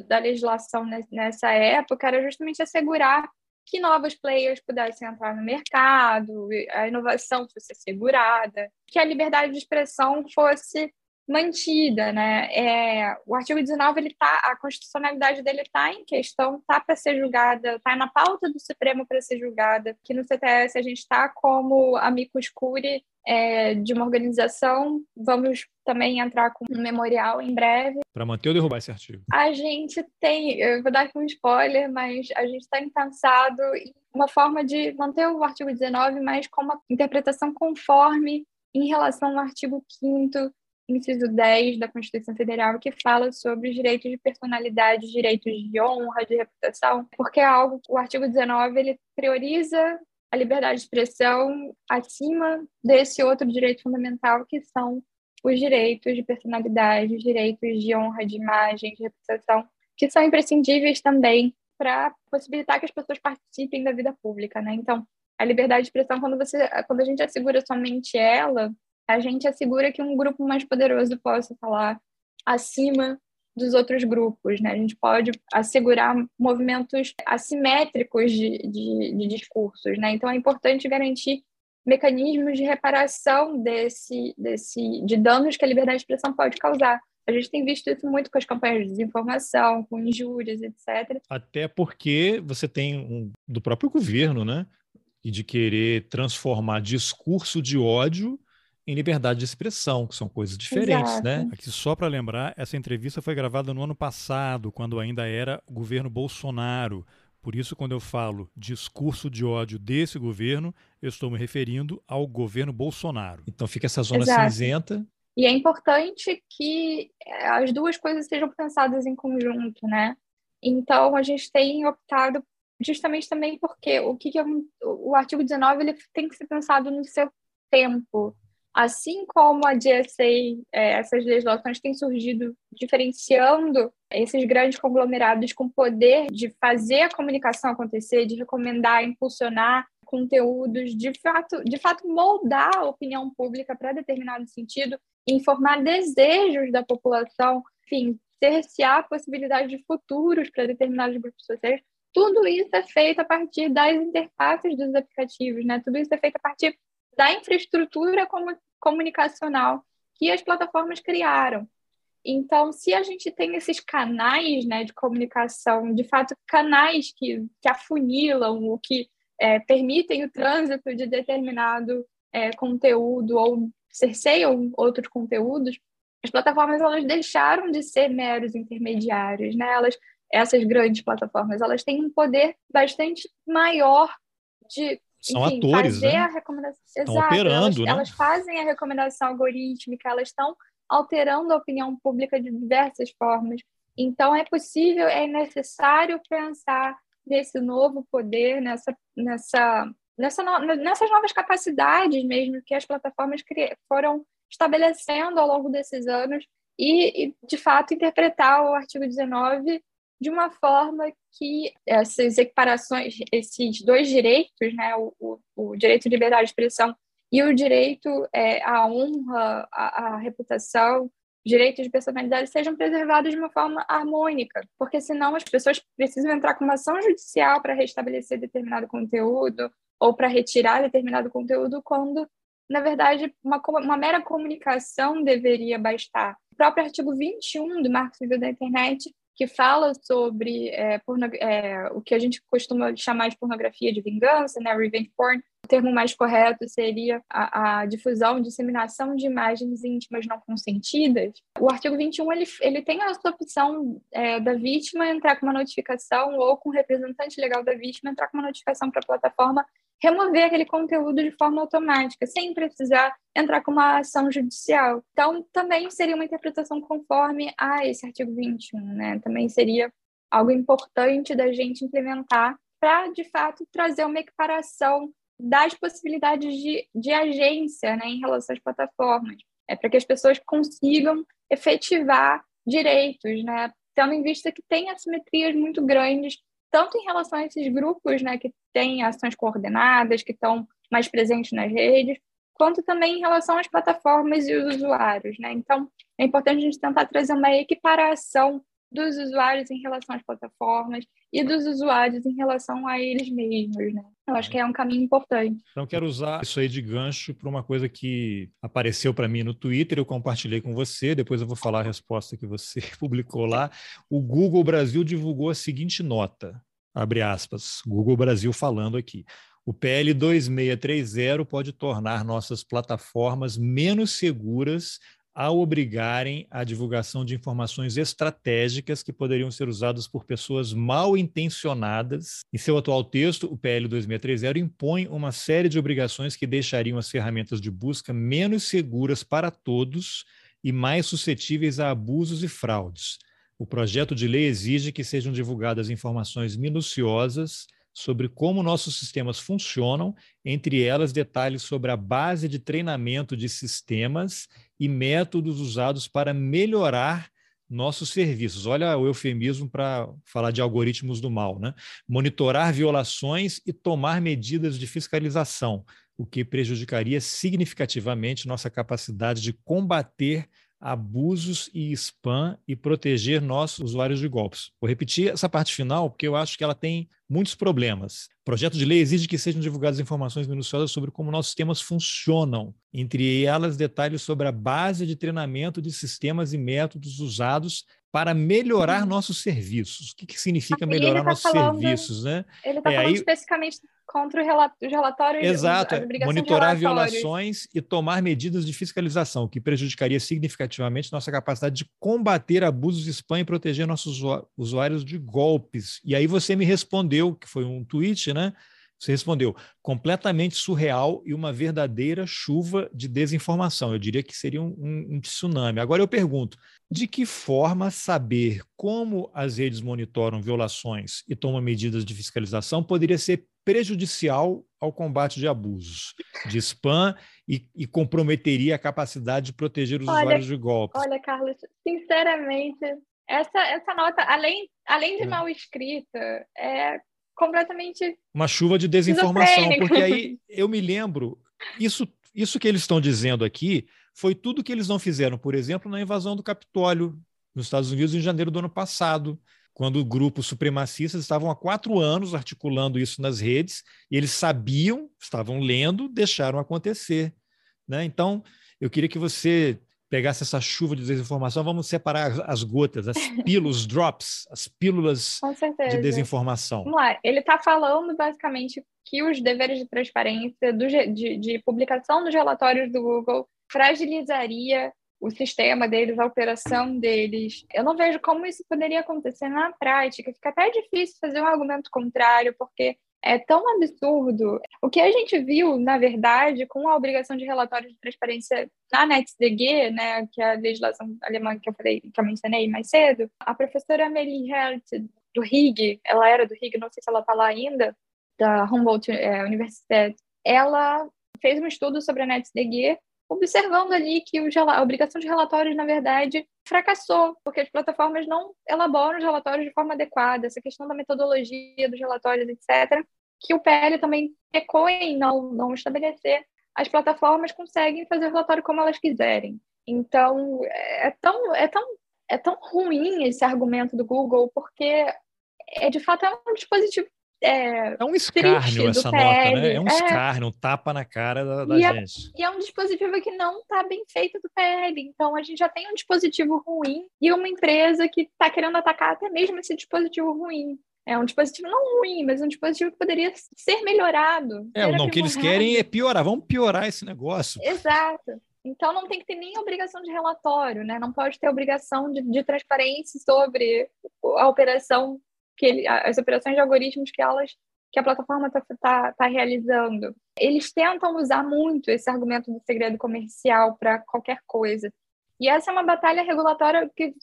da legislação nessa época era justamente assegurar que novos players pudessem entrar no mercado, a inovação fosse assegurada, que a liberdade de expressão fosse mantida, né? É, o artigo 19 ele tá, a constitucionalidade dele está em questão, está para ser julgada, está na pauta do Supremo para ser julgada. Que no CTS a gente está como amicus curiae é, de uma organização. Vamos também entrar com um memorial em breve. Para manter ou derrubar esse artigo? A gente tem, eu vou dar aqui um spoiler, mas a gente está pensado em uma forma de manter o artigo 19, mas com uma interpretação conforme em relação ao artigo 5 inciso 10 da Constituição Federal, que fala sobre os direitos de personalidade, direitos de honra, de reputação, porque é algo, o artigo 19, ele prioriza a liberdade de expressão acima desse outro direito fundamental, que são os direitos de personalidade, os direitos de honra, de imagem, de reputação, que são imprescindíveis também para possibilitar que as pessoas participem da vida pública, né? Então, a liberdade de expressão, quando você, quando a gente assegura somente ela, a gente assegura que um grupo mais poderoso possa falar acima dos outros grupos, né? A gente pode assegurar movimentos assimétricos de, de, de discursos, né? Então é importante garantir mecanismos de reparação desse, desse, de danos que a liberdade de expressão pode causar. A gente tem visto isso muito com as campanhas de desinformação, com injúrias, etc. Até porque você tem um, do próprio governo, né? E de querer transformar discurso de ódio em liberdade de expressão, que são coisas diferentes, né? Exato. né? Aqui só para lembrar, essa entrevista foi gravada no ano passado, quando ainda era governo Bolsonaro. Por isso, quando eu falo discurso de ódio desse governo, eu estou me referindo ao governo Bolsonaro. Então fica essa zona Exato. cinzenta. E é importante que eh, as duas coisas sejam pensadas em conjunto, né? Então a gente tem optado justamente também porque o que, que é um, o artigo 19 ele tem que ser pensado no seu tempo, Assim como a GSA, é, essas legislações têm surgido diferenciando esses grandes conglomerados com poder de fazer a comunicação acontecer, de recomendar, impulsionar conteúdos, de fato, de fato moldar a opinião pública para determinado sentido, informar desejos da população, enfim, cercear a possibilidade de futuros para determinados grupos sociais. Tudo isso é feito a partir das interfaces dos aplicativos, né? Tudo isso é feito a partir da infraestrutura comunicacional que as plataformas criaram. Então, se a gente tem esses canais né, de comunicação, de fato, canais que, que afunilam, o que é, permitem o trânsito de determinado é, conteúdo ou cerceiam outros conteúdos, as plataformas elas deixaram de ser meros intermediários, né? Elas, essas grandes plataformas, elas têm um poder bastante maior de são Enfim, atores, fazer né? A recomendação... Estão Exato, operando, elas, né? elas fazem a recomendação algorítmica, elas estão alterando a opinião pública de diversas formas. Então, é possível, é necessário pensar nesse novo poder, nessa, nessa, nessa no, nessas novas capacidades mesmo que as plataformas foram estabelecendo ao longo desses anos e, e, de fato, interpretar o artigo 19 de uma forma que essas equiparações, esses dois direitos, né, o, o, o direito de liberdade de expressão e o direito é, à honra, à, à reputação, direitos de personalidade sejam preservados de uma forma harmônica, porque senão as pessoas precisam entrar com uma ação judicial para restabelecer determinado conteúdo ou para retirar determinado conteúdo, quando, na verdade, uma, uma mera comunicação deveria bastar. O próprio artigo 21 do Marco Civil da Internet que fala sobre é, porno, é, o que a gente costuma chamar de pornografia de vingança, né, revenge porn, o termo mais correto seria a, a difusão, disseminação de imagens íntimas não consentidas. O artigo 21 ele, ele tem a opção é, da vítima entrar com uma notificação ou com o representante legal da vítima entrar com uma notificação para a plataforma remover aquele conteúdo de forma automática, sem precisar entrar com uma ação judicial. Então, também seria uma interpretação conforme a esse artigo 21, né? Também seria algo importante da gente implementar para, de fato, trazer uma equiparação das possibilidades de, de agência né, em relação às plataformas, é para que as pessoas consigam efetivar direitos, né, tendo em vista que tem assimetrias muito grandes, tanto em relação a esses grupos né, que têm ações coordenadas, que estão mais presentes nas redes, quanto também em relação às plataformas e os usuários. Né? Então, é importante a gente tentar trazer uma equiparação dos usuários em relação às plataformas e dos usuários em relação a eles mesmos, né? Eu acho que é um caminho importante. Então, quero usar isso aí de gancho para uma coisa que apareceu para mim no Twitter, eu compartilhei com você, depois eu vou falar a resposta que você *laughs* publicou lá. O Google Brasil divulgou a seguinte nota, abre aspas, Google Brasil falando aqui. O PL 2630 pode tornar nossas plataformas menos seguras ao obrigarem a divulgação de informações estratégicas que poderiam ser usadas por pessoas mal intencionadas. Em seu atual texto, o PL 2630 impõe uma série de obrigações que deixariam as ferramentas de busca menos seguras para todos e mais suscetíveis a abusos e fraudes. O projeto de lei exige que sejam divulgadas informações minuciosas sobre como nossos sistemas funcionam, entre elas detalhes sobre a base de treinamento de sistemas e métodos usados para melhorar nossos serviços. Olha o eufemismo para falar de algoritmos do mal, né? Monitorar violações e tomar medidas de fiscalização, o que prejudicaria significativamente nossa capacidade de combater abusos e spam e proteger nossos usuários de golpes. Vou repetir essa parte final porque eu acho que ela tem muitos problemas. O projeto de lei exige que sejam divulgadas informações minuciosas sobre como nossos sistemas funcionam, entre elas detalhes sobre a base de treinamento de sistemas e métodos usados para melhorar nossos serviços. O que, que significa melhorar tá nossos falando, serviços, né? Ele está é, falando aí... especificamente contra os relatórios. Exato, monitorar violações e tomar medidas de fiscalização, que prejudicaria significativamente nossa capacidade de combater abusos de spam e proteger nossos usuários de golpes. E aí você me respondeu, que foi um tweet, né? Você respondeu completamente surreal e uma verdadeira chuva de desinformação. Eu diria que seria um, um, um, tsunami. Agora eu pergunto: de que forma saber como as redes monitoram violações e tomam medidas de fiscalização poderia ser prejudicial ao combate de abusos, de spam e, e comprometeria a capacidade de proteger os olha, usuários de golpes? Olha, Carlos, sinceramente, essa, essa nota, além, além de é. mal escrita, é completamente. Uma chuva de desinformação, porque aí *laughs* eu me lembro, isso, isso que eles estão dizendo aqui foi tudo que eles não fizeram, por exemplo, na invasão do Capitólio nos Estados Unidos em janeiro do ano passado, quando grupos supremacistas estavam há quatro anos articulando isso nas redes, e eles sabiam, estavam lendo, deixaram acontecer. Né? Então, eu queria que você pegasse essa chuva de desinformação, vamos separar as gotas, as *laughs* pílulas, drops, as pílulas de desinformação. Vamos lá, ele está falando basicamente que os deveres de transparência do, de, de publicação dos relatórios do Google fragilizaria o sistema deles, a operação deles. Eu não vejo como isso poderia acontecer na prática. Fica até difícil fazer um argumento contrário, porque é tão absurdo. O que a gente viu, na verdade, com a obrigação de relatório de transparência na NetzDG, né, que é a legislação alemã que eu falei, que eu mencionei mais cedo, a professora Amelie Hert do RIG, ela era do RIG, não sei se ela está lá ainda, da Humboldt é, Universidade, ela fez um estudo sobre a NetzDG observando ali que a obrigação de relatórios, na verdade, fracassou, porque as plataformas não elaboram os relatórios de forma adequada, essa questão da metodologia dos relatórios, etc., que o PL também pecou em não, não estabelecer, as plataformas conseguem fazer o relatório como elas quiserem. Então, é tão, é tão, é tão ruim esse argumento do Google, porque é de fato é um dispositivo é, é um escárnio essa nota, né? É um é. escárnio, um tapa na cara da, da e gente. É, e é um dispositivo que não está bem feito do PL. Então, a gente já tem um dispositivo ruim e uma empresa que está querendo atacar até mesmo esse dispositivo ruim. É um dispositivo não ruim, mas um dispositivo que poderia ser melhorado. É, não, o que eles querem é piorar. Vamos piorar esse negócio. Exato. Então não tem que ter nem obrigação de relatório, né? Não pode ter obrigação de, de transparência sobre a operação que ele, as operações de algoritmos que elas que a plataforma está tá, tá realizando. Eles tentam usar muito esse argumento do segredo comercial para qualquer coisa. E essa é uma batalha regulatória que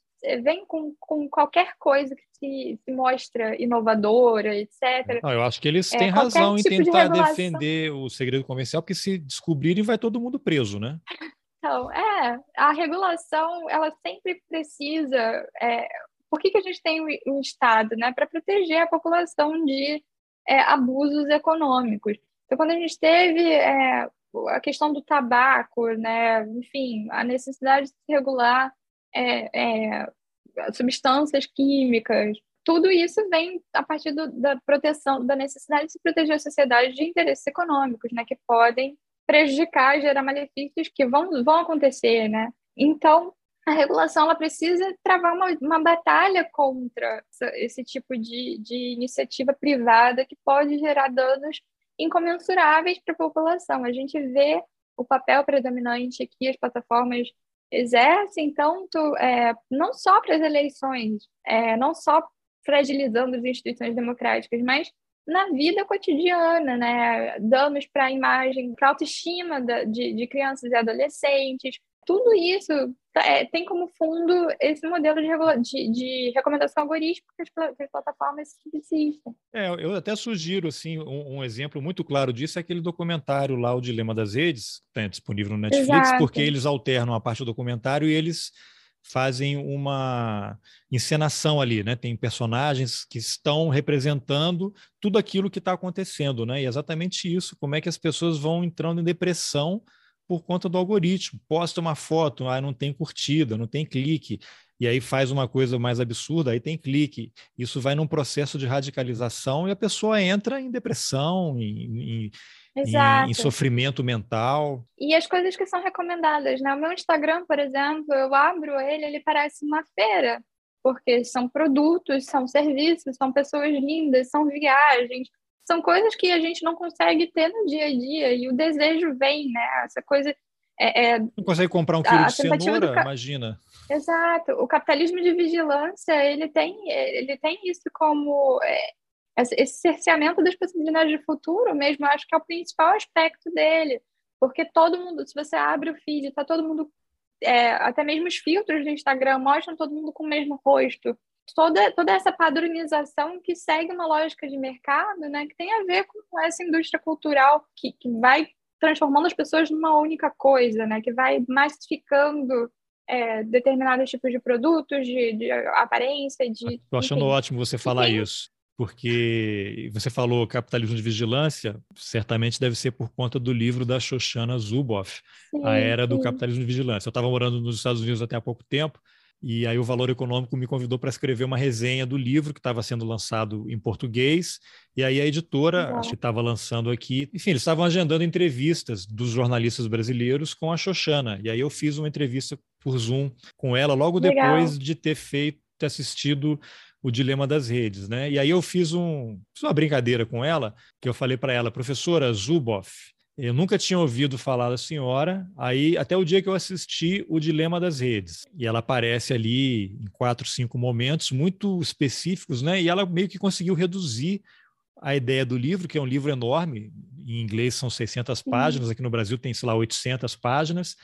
vem com, com qualquer coisa que se, se mostra inovadora, etc. Não, eu acho que eles é, têm é, razão em tipo tentar de defender o segredo comercial, porque se descobrirem, vai todo mundo preso, né? Então, é, a regulação, ela sempre precisa. É, por que, que a gente tem o, Estado? Né? Para proteger a população de é, abusos econômicos. Então, quando a gente teve é, a questão do tabaco, né, enfim, a necessidade de regular é, é, substâncias químicas, tudo isso vem a partir do, da proteção, da necessidade de se proteger a sociedade de interesses econômicos, né, que podem prejudicar, gerar malefícios que vão, vão acontecer, né? Então, a regulação ela precisa travar uma, uma batalha contra essa, esse tipo de, de iniciativa privada que pode gerar danos incomensuráveis para a população. A gente vê o papel predominante que as plataformas exercem, tanto é, não só para as eleições, é, não só fragilizando as instituições democráticas, mas na vida cotidiana, né? Danos para a imagem, para a autoestima de, de crianças e adolescentes, tudo isso é, tem como fundo esse modelo de, de, de recomendação algorítmica que as, que as plataformas subsistem. É, eu até sugiro assim um, um, exemplo muito claro disso é aquele documentário lá, o Dilema das Redes, está disponível no Netflix, Exato. porque eles alternam a parte do documentário e eles fazem uma encenação ali, né? Tem personagens que estão representando tudo aquilo que está acontecendo, né? E é exatamente isso, como é que as pessoas vão entrando em depressão por conta do algoritmo. Posta uma foto, ah, não tem curtida, não tem clique, e aí faz uma coisa mais absurda, aí tem clique. Isso vai num processo de radicalização e a pessoa entra em depressão, em, em em, em, sofrimento mental. E as coisas que são recomendadas, né? O meu Instagram, por exemplo, eu abro ele, ele parece uma feira, porque são produtos, são serviços, são pessoas lindas, são viagens, são coisas que a gente não consegue ter no dia a dia e o desejo vem, né? Essa coisa é, é não consegue comprar um quilo de cenoura, ca... imagina. Exato. O capitalismo de vigilância ele tem ele tem isso como é, esse cerceamento das possibilidades de futuro mesmo. Acho que é o principal aspecto dele, porque todo mundo, se você abre o feed, está todo mundo é, até mesmo os filtros do Instagram mostram todo mundo com o mesmo rosto toda, toda essa padronização que segue uma lógica de mercado, né, que tem a ver com essa indústria cultural que, que vai transformando as pessoas numa única coisa, né, que vai massificando é, determinados tipos de produtos, de, de aparência, de... Estou achando enfim. ótimo você falar isso, porque você falou capitalismo de vigilância, certamente deve ser por conta do livro da Shoshana Zuboff, sim, A Era sim. do Capitalismo de Vigilância. Eu estava morando nos Estados Unidos até há pouco tempo, e aí o Valor Econômico me convidou para escrever uma resenha do livro que estava sendo lançado em português. E aí a editora, acho que estava lançando aqui. Enfim, eles estavam agendando entrevistas dos jornalistas brasileiros com a Xoxana. E aí eu fiz uma entrevista por Zoom com ela logo Legal. depois de ter feito, ter assistido o dilema das redes, né? E aí eu fiz, um, fiz uma brincadeira com ela, que eu falei para ela, professora Zuboff, eu nunca tinha ouvido falar da senhora, aí até o dia que eu assisti o Dilema das Redes. E ela aparece ali em quatro, cinco momentos muito específicos, né? E ela meio que conseguiu reduzir a ideia do livro, que é um livro enorme, em inglês são 600 páginas, aqui no Brasil tem, sei lá, 800 páginas.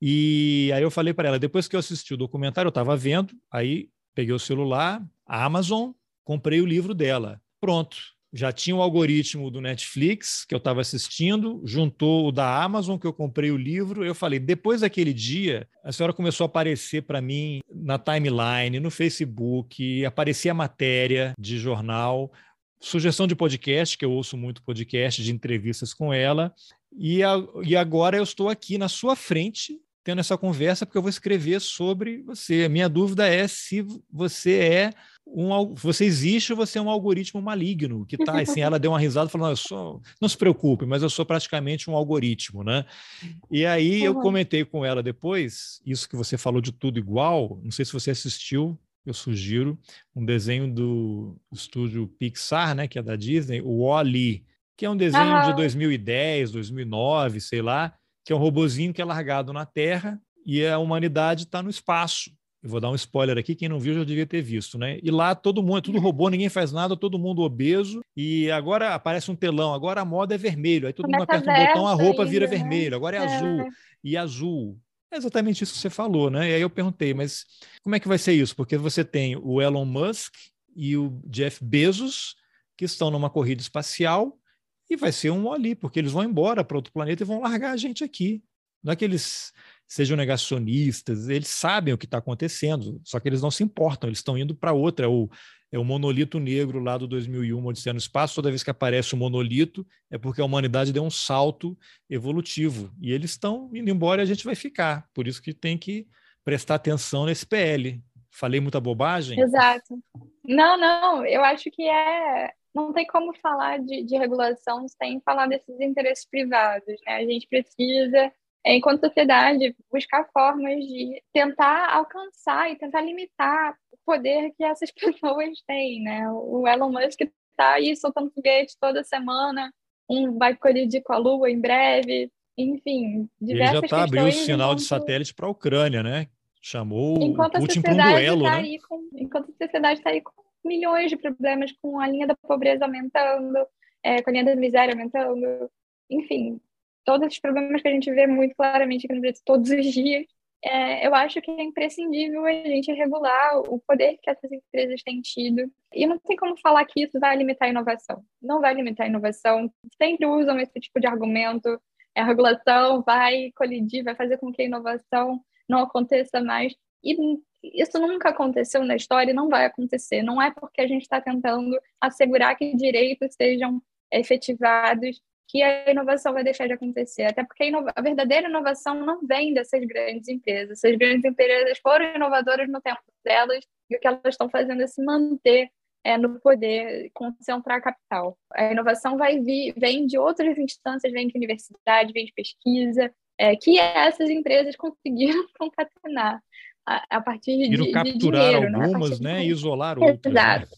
E aí eu falei para ela, depois que eu assisti o documentário, eu estava vendo, aí peguei o celular, a Amazon, comprei o livro dela. Pronto, já tinha o algoritmo do Netflix que eu estava assistindo, juntou o da Amazon que eu comprei o livro. Eu falei, depois daquele dia, a senhora começou a aparecer para mim na timeline, no Facebook, aparecia matéria de jornal, sugestão de podcast, que eu ouço muito podcast de entrevistas com ela. E, a, e agora eu estou aqui na sua frente tendo essa conversa porque eu vou escrever sobre você. A minha dúvida é se você é um você existe ou você é um algoritmo maligno que tá assim ela deu uma risada falando eu sou não se preocupe mas eu sou praticamente um algoritmo né e aí uhum. eu comentei com ela depois isso que você falou de tudo igual não sei se você assistiu eu sugiro um desenho do estúdio Pixar, né, que é da Disney, o Wall-E, que é um desenho de 2010, 2009, sei lá, que é um robozinho que é largado na Terra e a humanidade está no espaço. Eu vou dar um spoiler aqui, quem não viu já devia ter visto, né? E lá todo mundo, é tudo robô, ninguém faz nada, todo mundo obeso, e agora aparece um telão, agora a moda é vermelho, aí todo mundo aperta um botão, a roupa vira né? vermelho, agora é, é azul, e azul. É exatamente isso que você falou, né? E aí eu perguntei, mas como é que vai ser isso? Porque você tem o Elon Musk e o Jeff Bezos, que estão numa corrida espacial, e vai ser um ali, porque eles vão embora para outro planeta e vão largar a gente aqui. Não é que eles sejam negacionistas, eles sabem o que está acontecendo, só que eles não se importam, eles estão indo para outra. É o, é o monolito negro lá do 2001, Odisseia no Espaço, toda vez que aparece o um monolito, é porque a humanidade deu um salto evolutivo. E eles estão indo embora e a gente vai ficar. Por isso que tem que prestar atenção nesse PL. Falei muita bobagem? Exato. Não, não, eu acho que é. Não tem como falar de, de regulação sem falar desses interesses privados. Né? A gente precisa enquanto sociedade, buscar formas de tentar alcançar e tentar limitar o poder que essas *laughs* pessoas têm, né? O Elon Musk está aí soltando foguete toda semana, um vai colidir com a Lua em breve, enfim, diversas Ele já está abrindo o sinal enquanto... de satélite para a Ucrânia, né? Chamou enquanto o Putin para um duelo, tá né? Com, enquanto a sociedade está aí com milhões de problemas, com a linha da pobreza aumentando, é, com a linha da miséria aumentando, enfim, todos os problemas que a gente vê muito claramente aqui no Brasil todos os dias, é, eu acho que é imprescindível a gente regular o poder que essas empresas têm tido. E não tem como falar que isso vai limitar a inovação. Não vai limitar a inovação. Sempre usam esse tipo de argumento. É, a regulação vai colidir, vai fazer com que a inovação não aconteça mais. E isso nunca aconteceu na história e não vai acontecer. Não é porque a gente está tentando assegurar que direitos sejam efetivados que a inovação vai deixar de acontecer. Até porque a, a, verdadeira inovação não vem dessas grandes empresas. Essas grandes empresas foram inovadoras no tempo delas e o que elas estão fazendo é se manter é, no poder, concentrar capital. A inovação vai vir, vem de outras instâncias, vem de universidade, vem de pesquisa, é, que essas empresas *laughs* conseguiram concatenar a, a partir de, de capturar dinheiro, né? algumas, né? né? Isolar outras. Exato.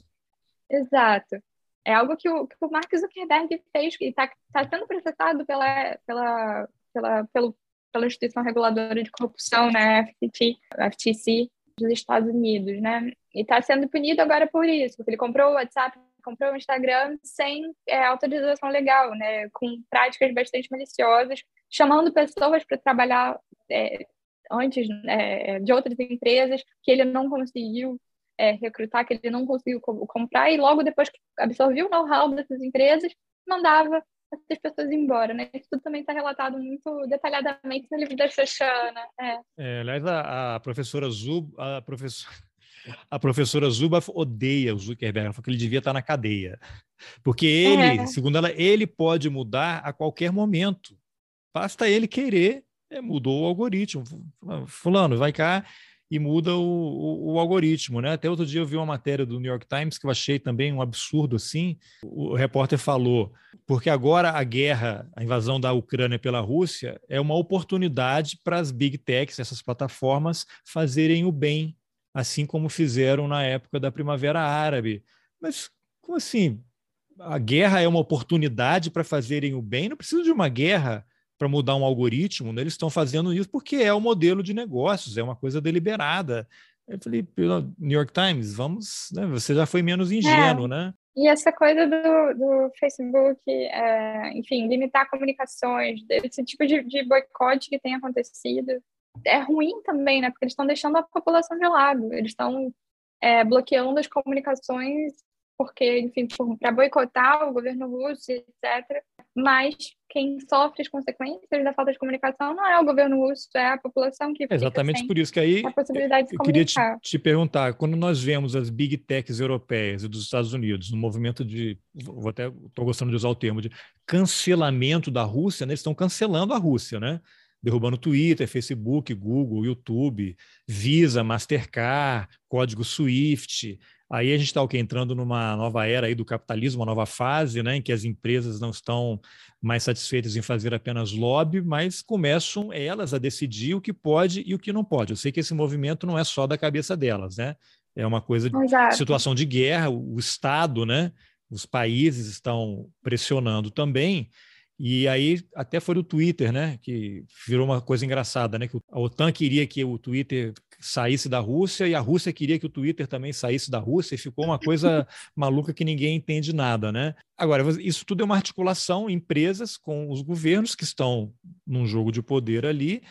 Né? Exato. É algo que o, que o Mark Zuckerberg fez e está tá sendo processado pela, pela, pela, pelo, pela instituição reguladora de corrupção, né, FTC, FTC dos Estados Unidos, né? E está sendo punido agora por isso, porque ele comprou o WhatsApp, comprou o Instagram sem é, autorização legal, né? Com práticas bastante maliciosas, chamando pessoas para trabalhar é, antes é, de outras empresas que ele não conseguiu é, recrutar, que ele não conseguiu comprar, e logo depois que absorveu o know-how dessas empresas, mandava essas pessoas embora, né? Isso tudo também está relatado muito detalhadamente no livro da Shoshana. É. É, aliás, a, a, professora Zub, a professora, *laughs* a professora Zuba odeia o Zuckerberg, ela falou que ele devia estar na cadeia, porque ele, é. segundo ela, ele pode mudar a qualquer momento. Basta ele querer, é, mudou o algoritmo. Fulano, vai cá e muda o, o, o, algoritmo, né? Até outro dia eu vi uma matéria do New York Times que eu achei também um absurdo assim. O, o repórter falou porque agora a guerra, a invasão da Ucrânia pela Rússia é uma oportunidade para as big techs, essas plataformas, fazerem o bem, assim como fizeram na época da Primavera Árabe. Mas como assim? A guerra é uma oportunidade para fazerem o bem? Não precisa de uma guerra para mudar um algoritmo, né? eles estão fazendo isso porque é o modelo de negócios, é uma coisa deliberada. Eu falei, New York Times, vamos, né? você já foi menos ingênuo, é. né? E essa coisa do, do Facebook, é, enfim, limitar comunicações, esse tipo de, de boicote que tem acontecido, é ruim também, né? Porque eles estão deixando a população de lado, eles estão é, bloqueando as comunicações porque, enfim, para boicotar o governo russo, etc. Mas quem sofre as consequências da falta de comunicação não é o governo russo, é a população que Exatamente por isso que aí eu queria te, te, perguntar, quando nós vemos as big techs europeias e dos Estados Unidos no movimento de, vou até estou gostando de usar o termo de cancelamento da Rússia, né? eles estão cancelando a Rússia, né? derrubando Twitter, Facebook, Google, YouTube, Visa, Mastercard, código SWIFT, Aí a gente está o que entrando numa nova era aí do capitalismo, uma nova fase, né, em que as empresas não estão mais satisfeitas em fazer apenas lobby, mas começam elas a decidir o que pode e o que não pode. Eu sei que esse movimento não é só da cabeça delas, né? É uma coisa de Exato. situação de guerra, o Estado, né? Os países estão pressionando também. E aí até foi o Twitter, né, que virou uma coisa engraçada, né, que a OTAN queria que o Twitter saísse da Rússia e a Rússia queria que o Twitter também saísse da Rússia e ficou uma coisa *laughs* maluca que ninguém entende nada, né? Agora, isso tudo é uma articulação empresas com os governos que estão num jogo de poder ali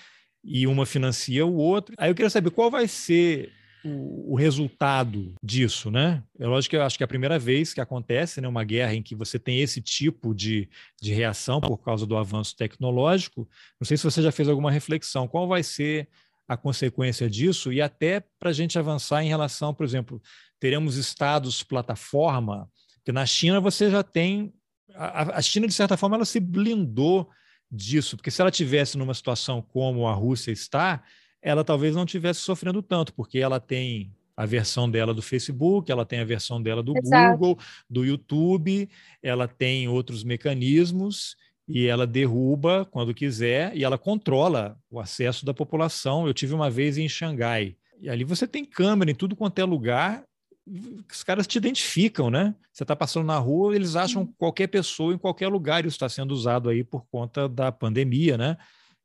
e uma financia o outro. Aí eu queria saber qual vai ser o, o, resultado disso, né? É lógico que eu acho que é a primeira vez que acontece né, uma guerra em que você tem esse tipo de, de reação por causa do avanço tecnológico. Não sei se você já fez alguma reflexão. Qual vai ser a consequência disso e até para a gente avançar em relação, por exemplo, teremos estados plataforma, que na China você já tem a, a China de certa forma ela se blindou disso, porque se ela tivesse numa situação como a Rússia está, ela talvez não tivesse sofrendo tanto, porque ela tem a versão dela do Facebook, ela tem a versão dela do Exato. Google, do YouTube, ela tem outros mecanismos e ela derruba quando quiser e ela controla o acesso da população. Eu tive uma vez em Xangai e ali você tem câmera em tudo quanto é lugar. Os caras te identificam, né? Você está passando na rua, eles acham qualquer pessoa em qualquer lugar. Isso está sendo usado aí por conta da pandemia, né?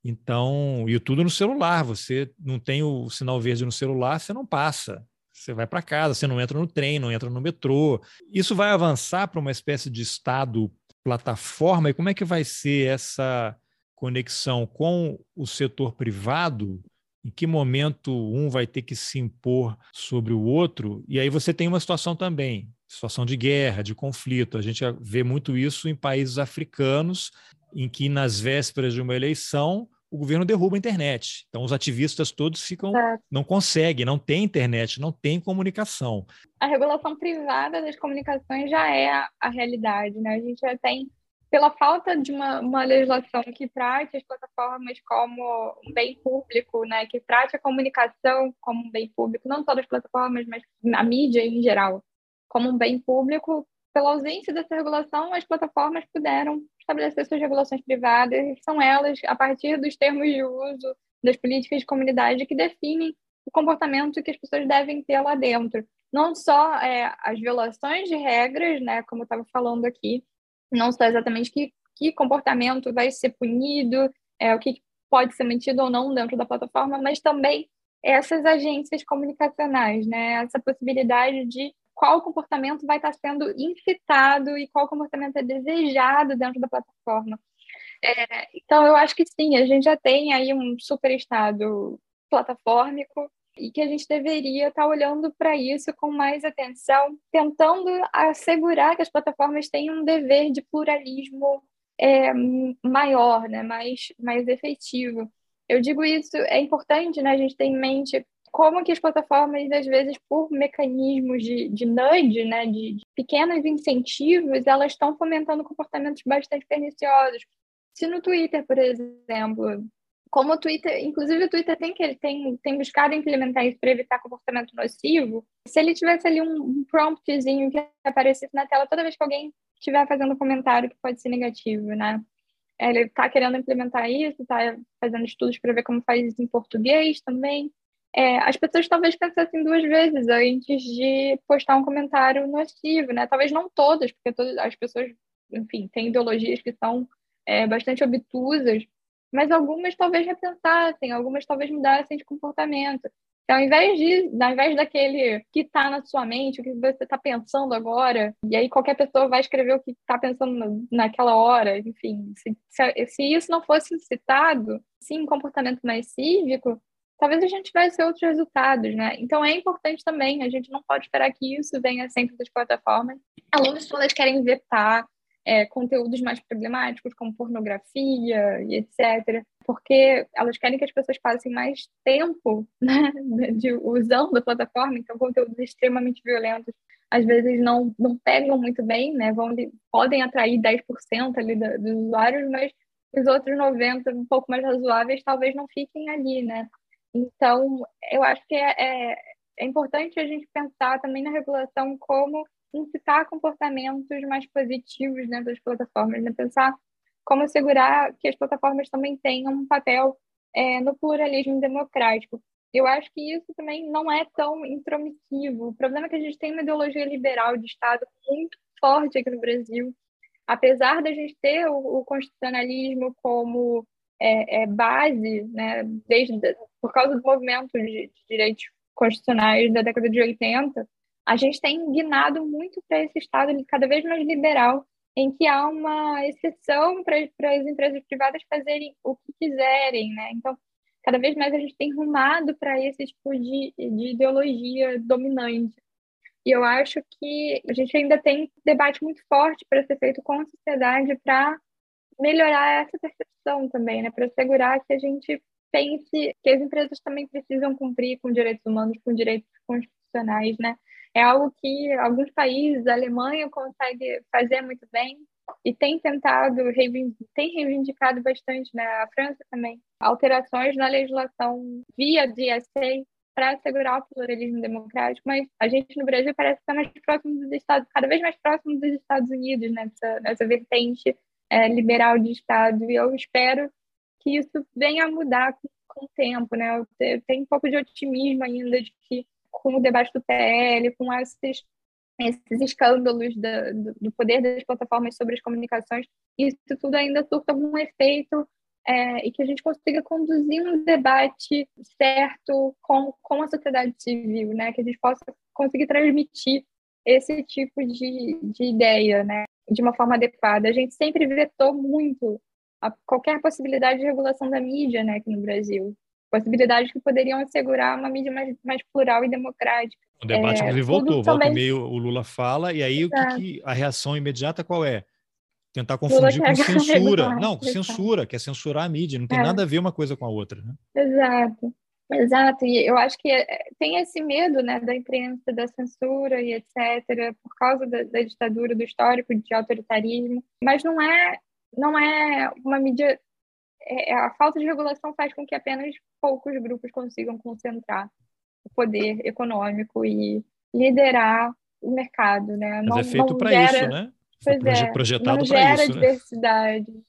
Então, e tudo no celular. Você não tem o sinal verde no celular, você não passa. Você vai para casa, você não entra no trem, não entra no metrô. Isso vai avançar para uma espécie de estado plataforma e como é que vai ser essa conexão com o setor privado? Em que momento um vai ter que se impor sobre o outro? E aí você tem uma situação também, situação de guerra, de conflito. A gente vê muito isso em países africanos, em que nas vésperas de uma eleição o governo derruba a internet. Então, os ativistas todos ficam, não conseguem, não tem internet, não tem comunicação. A regulação privada das comunicações já é a, a realidade, né? A gente já tem, pela falta de uma, uma, legislação que trate as plataformas como um bem público, né? Que trate a comunicação como um bem público, não só das plataformas, mas a mídia em geral, como um bem público. Pela ausência dessa regulação, as plataformas puderam estabelecer suas regulações privadas, são elas, a partir dos termos de uso das políticas de comunidade, que definem o comportamento que as pessoas devem ter lá dentro. Não só é, as violações de regras, né, como eu estava falando aqui, não só exatamente que, que comportamento vai ser punido, é, o que pode ser mantido ou não dentro da plataforma, mas também essas agências comunicacionais, né, essa possibilidade de qual comportamento vai estar sendo incitado e qual comportamento é desejado dentro da plataforma. É, então, eu acho que sim, a gente já tem aí um super estado platafórmico e que a gente deveria estar olhando para isso com mais atenção, tentando assegurar que as plataformas tenham um dever de pluralismo é, maior, né, mais, mais efetivo. Eu digo isso, é importante né, a gente ter em mente como que as plataformas, às vezes, por mecanismos de, de nudge, né, de, de pequenos incentivos, elas estão fomentando comportamentos bastante perniciosos. Se no Twitter, por exemplo, como o Twitter, inclusive o Twitter tem que tem, tem buscado implementar isso para evitar comportamento nocivo, se ele tivesse ali um promptzinho que aparecesse na tela toda vez que alguém estiver fazendo um comentário que pode ser negativo, né? Ele está querendo implementar isso, está fazendo estudos para ver como faz isso em português também é, as pessoas talvez pensassem duas vezes antes de postar um comentário nocivo, né? Talvez não todas, porque todas as pessoas, enfim, têm ideologias que são é, bastante obtusas, mas algumas talvez repensassem, algumas talvez mudassem de comportamento. Então, ao invés, de, ao invés daquele que está na sua mente, o que você está pensando agora, e aí qualquer pessoa vai escrever o que está pensando naquela hora, enfim, se, se, se isso não fosse citado, sim, comportamento mais cívico, talvez a gente tivesse outros resultados, né? Então é importante também, a gente não pode esperar que isso venha sempre das plataformas. Alunos todas querem vetar é, conteúdos mais problemáticos, como pornografia e etc., porque elas querem que as pessoas passem mais tempo *laughs* né, de, usando a plataforma, então conteúdos extremamente violentos às vezes não, não pegam muito bem, né? Vão, podem atrair 10% ali dos usuários, mas os outros 90%, um pouco mais razoáveis, talvez não fiquem ali, né? Então, eu acho que é, é, é importante a gente pensar também na regulação como incitar comportamentos mais positivos dentro das plataformas, né? pensar como assegurar que as plataformas também tenham um papel é, no pluralismo democrático. Eu acho que isso também não é tão intromissivo. O problema é que a gente tem uma ideologia liberal de Estado muito forte aqui no Brasil. Apesar da gente ter o, o constitucionalismo como é, é, base, né, desde, por causa do movimento de, de direitos constitucionais da década de 80, a gente tem guinado muito para esse Estado cada vez mais liberal, em que há uma exceção para as empresas privadas fazerem o que quiserem, né? Então, cada vez mais a gente tem rumado para esse tipo de, de ideologia dominante. E eu acho que a gente ainda tem um debate muito forte para ser feito com a sociedade para melhorar essa percepção também, né? Para assegurar que a gente pense que as empresas também precisam cumprir com direitos humanos, com direitos constitucionais, né? É algo que alguns países, a Alemanha consegue fazer muito bem e tem tentado, tem reivindicado bastante, né? A França também, alterações na legislação via DSA para assegurar o pluralismo democrático, mas a gente no Brasil parece estar mais próximo dos Estados, cada vez mais próximo dos Estados Unidos nessa, nessa vertente é, liberal de Estado, e eu espero que isso venha a mudar com, com o tempo, né? Eu tenho um pouco de otimismo ainda de que com o debate do PL, com esses, esses escândalos da, do, do, poder das plataformas sobre as comunicações, isso tudo ainda surta algum efeito é, e que a gente consiga conduzir um debate certo com, com a sociedade civil, né? Que a gente possa conseguir transmitir esse tipo de, de ideia, né? De uma forma adequada. A gente sempre vetou muito a qualquer possibilidade de regulação da mídia, né, aqui no Brasil possibilidades que poderiam assegurar uma mídia mais, mais plural e democrática. O debate, é, voltou, volta também... meio o Lula fala, e aí o que, que, a reação imediata qual é? Tentar confundir com *laughs* censura. *laughs* Não, com censura, que é censurar a mídia, não tem é. nada a ver uma coisa com a outra. Né? Exato. Exato, e eu acho que é, tem esse medo né, da imprensa, da censura e etc., por causa da, da ditadura, do histórico de autoritarismo, mas não é, não é uma mídia é, a falta de regulação faz com que apenas poucos grupos consigam concentrar o poder econômico e liderar o mercado, né? Mas não, é feito para isso, né? É, projetado não gera isso, né? diversidade, né?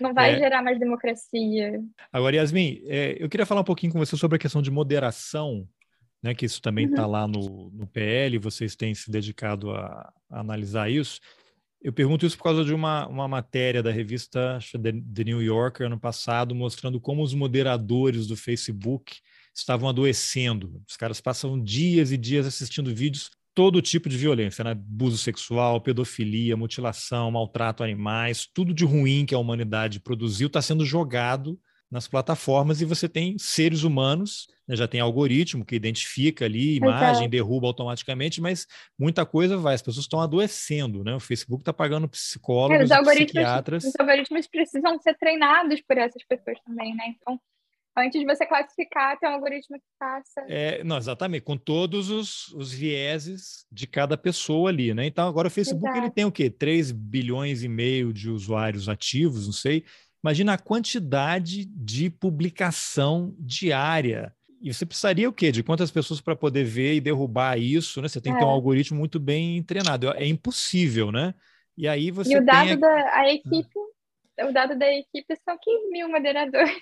Não vai é. gerar mais democracia. Agora, Yasmin, é, eu queria falar um pouquinho com você sobre a questão de moderação, né? Que isso também está uhum. lá no, no PL, vocês têm se dedicado a, a analisar isso. Eu pergunto isso por causa de uma, uma matéria da revista The New Yorker ano passado, mostrando como os moderadores do Facebook estavam adoecendo. Os caras passam dias e dias assistindo vídeos, todo tipo de violência, né? abuso sexual, pedofilia, mutilação, maltrato a animais, tudo de ruim que a humanidade produziu está sendo jogado nas plataformas e você tem seres humanos, né, já tem algoritmo que identifica ali imagem, Exato. derruba automaticamente, mas muita coisa vai, as pessoas estão adoecendo, né? O Facebook está pagando psicólogos, é, os algoritmos, psiquiatras. Os algoritmos precisam ser treinados por essas pessoas também, né? Então, antes de você classificar, tem um algoritmo que faça. É, não, exatamente, com todos os, os vieses de cada pessoa ali, né? Então, agora o Facebook Exato. ele tem o quê? 3 bilhões e meio de usuários ativos, não sei. Imagina a quantidade de publicação diária. E você precisaria o quê? De quantas pessoas para poder ver e derrubar isso, né? Você tem que ter um é. algoritmo muito bem treinado. É impossível, né? E aí você. E o dado tem... da a equipe o dado da equipe são 15 mil moderadores.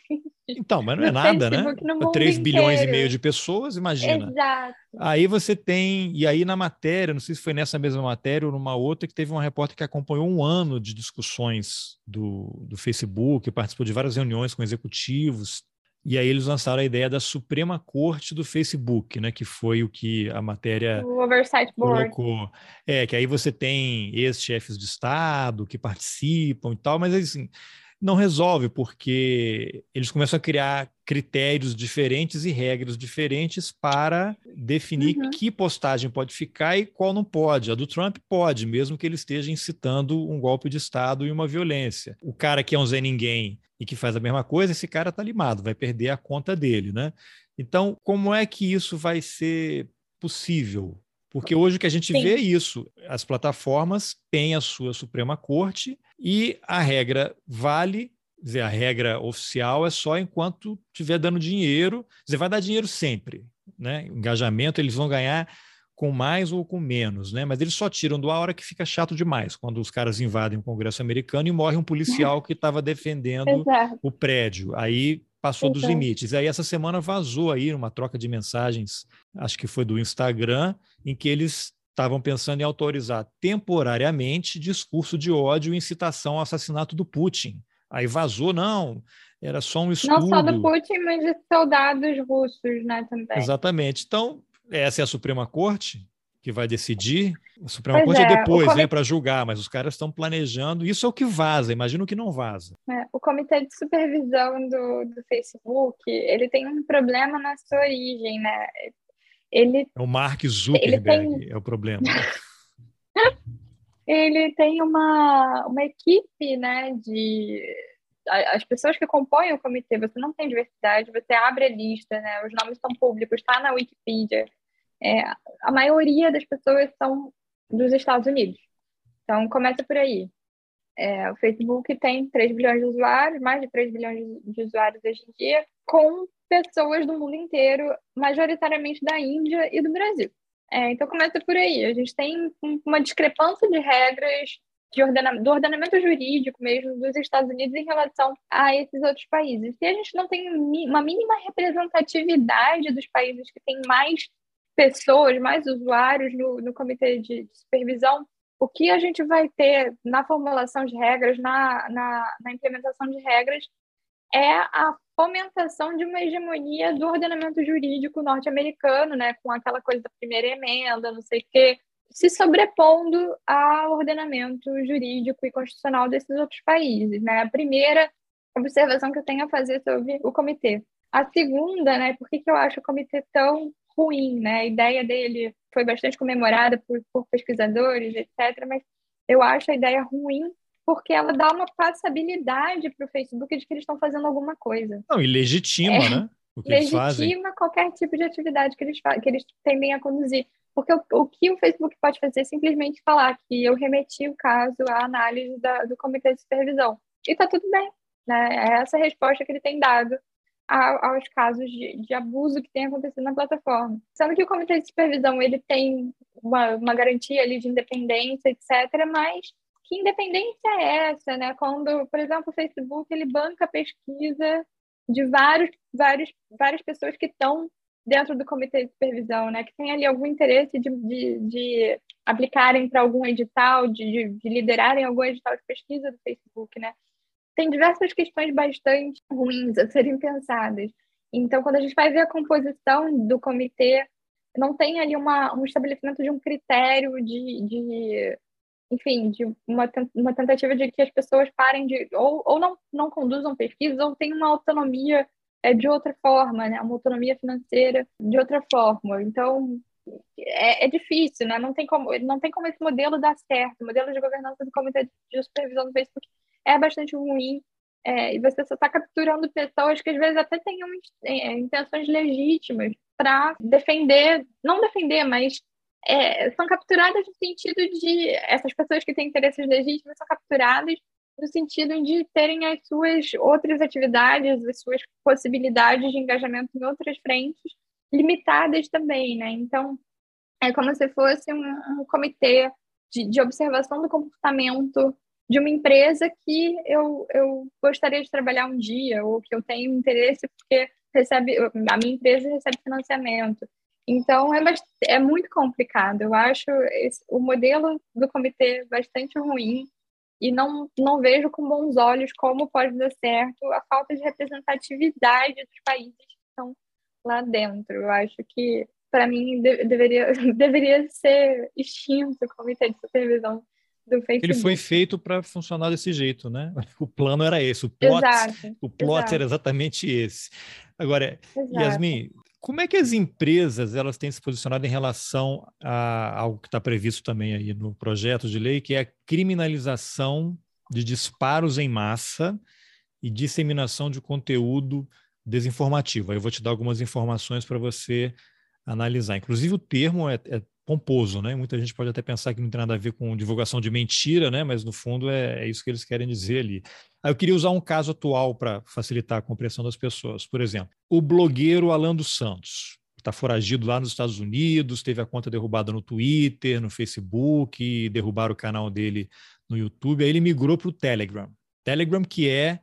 Então, mas não é nada, né? Facebook, né? 3 bilhões e meio de pessoas, imagina. Exato. Aí você tem, e aí na matéria, não sei se foi nessa mesma matéria ou numa outra, que teve uma repórter que acompanhou um ano de discussões do, do Facebook, participou de várias reuniões com executivos, e aí eles lançaram a ideia da Suprema Corte do Facebook, né? Que foi o que a matéria o Oversight Board. colocou. É, que aí você tem ex-chefes de Estado que participam e tal, mas assim, não resolve, porque eles começam a criar critérios diferentes e regras diferentes para definir uhum. que postagem pode ficar e qual não pode. A do Trump pode, mesmo que ele esteja incitando um golpe de Estado e uma violência. O cara que é um Zé Ninguém e que faz a mesma coisa, esse cara está limado, vai perder a conta dele, né? Então, como é que isso vai ser possível? Porque hoje o que a gente Sim. vê é isso: as plataformas têm a sua Suprema Corte e a regra vale, dizer, a regra oficial é só enquanto estiver dando dinheiro. Dizer, vai dar dinheiro sempre, né? Engajamento eles vão ganhar com mais ou com menos, né? Mas eles só tiram do ar a hora que fica chato demais, quando os caras invadem o Congresso americano e morre um policial *laughs* que estava defendendo o prédio. Aí passou então. dos limites. Aí essa semana vazou aí uma troca de mensagens, acho que foi do Instagram, em que eles estavam pensando em autorizar temporariamente discurso de ódio e incitação ao assassinato do Putin. Aí vazou, não, era só um estudo. Não só do Putin, mas de soldados russos, né, também. Exatamente. Então, essa é a Suprema Corte que vai decidir. A Suprema pois Corte é, depois, né, para julgar, mas os caras estão planejando. Isso é o que vaza, imagino que não vaza. É, o Comitê de Supervisão do, do Facebook, ele tem um problema na sua origem, né? Ele, é o Mark Zuckerberg, tem... é o problema. *laughs* ele tem uma, uma equipe, né, de as pessoas que compõem o comitê, você não tem diversidade, você abre a lista, né, os nomes são públicos, está na Wikipedia. É, a maioria das pessoas são dos Estados Unidos. Então, começa por aí. É, o Facebook tem 3 bilhões de usuários, mais de 3 bilhões de usuários hoje em dia, com pessoas do mundo inteiro, majoritariamente da Índia e do Brasil. É, então começa por aí. A gente tem uma discrepância de regras de ordena do ordenamento jurídico mesmo dos Estados Unidos em relação a esses outros países. Se a gente não tem uma mínima representatividade dos países que têm mais pessoas, mais usuários no, no comitê de, de supervisão, o que a gente vai ter na formulação de regras, na, na, na implementação de regras, é a fomentação de uma hegemonia do ordenamento jurídico norte-americano, né, com aquela coisa da primeira emenda, não sei o quê, se sobrepondo ao ordenamento jurídico e constitucional desses outros países. Né? A primeira observação que eu tenho a fazer sobre o comitê. A segunda, né, por que, que eu acho o comitê tão ruim? Né? A ideia dele foi bastante comemorada por, por pesquisadores, etc., mas eu acho a ideia ruim porque ela dá uma passabilidade para o Facebook de que eles estão fazendo alguma coisa. Não, e legitima, é, né? O que legitima qualquer tipo de atividade que eles, que eles tendem a conduzir. Porque o, o, que o Facebook pode fazer é simplesmente falar que eu remeti o caso à análise da, do comitê de supervisão. E está tudo bem. Né? É essa a resposta que ele tem dado a, aos casos de, de, abuso que tem acontecido na plataforma. Sendo que o comitê de supervisão ele tem uma, uma garantia ali de independência, etc., mas que independência é essa, né? Quando, por exemplo, o Facebook ele banca pesquisa de vários, vários, várias pessoas que estão dentro do comitê de supervisão, né? Que tem ali algum interesse de, de, de aplicarem para algum edital, de, de, liderarem algum edital de pesquisa do Facebook, né? Tem diversas questões bastante ruins a serem pensadas. Então, quando a gente vai ver a composição do comitê, não tem ali uma, um estabelecimento de um critério de, de enfim, de uma, uma tentativa de que as pessoas parem de, ou, ou não, não conduzam pesquisas, ou tenham uma autonomia é, de outra forma, né? uma autonomia financeira de outra forma. Então, é, é, difícil, né? Não tem, como, não tem como esse modelo dar certo. O modelo de governança do comitê de supervisão do Facebook é bastante ruim. É, e você só está capturando pessoas que às vezes até tenham é, intenções legítimas para defender, não defender, mas é, são capturadas no sentido de essas pessoas que têm interesses legítimos são capturadas no sentido de terem as suas outras atividades, as suas possibilidades de engajamento em outras frentes limitadas também, né? Então, é como se fosse um, um comitê de, de, observação do comportamento de uma empresa que eu, eu gostaria de trabalhar um dia, ou que eu tenho interesse porque recebe, a minha empresa recebe financiamento. Então, é, é muito complicado. Eu acho esse, o modelo do comitê bastante ruim e não, não vejo com bons olhos como pode dar certo a falta de representatividade dos países que estão lá dentro. Eu acho que, para mim, de, deveria, *laughs* deveria ser extinto o comitê de supervisão do Facebook. Ele foi feito para funcionar desse jeito, né? *laughs* O plano era esse, o plot, exato, o plot exato. era exatamente esse. Agora, exato. Yasmin, como é que as empresas elas têm se posicionado em relação a algo que está previsto também aí no projeto de lei, que é a criminalização de disparos em massa e disseminação de conteúdo desinformativo? Aí eu vou te dar algumas informações para você analisar. Inclusive o termo é, é pomposo, né? Muita gente pode até pensar que não tem nada a ver com divulgação de mentira, né? Mas no fundo é, é isso que eles querem dizer ali. Aí eu queria usar um caso atual para facilitar a compreensão das pessoas. Por exemplo, o blogueiro Alan dos Santos está foragido lá nos Estados Unidos, teve a conta derrubada no Twitter, no Facebook, derrubaram o canal dele no YouTube. Aí ele migrou para o Telegram. Telegram que é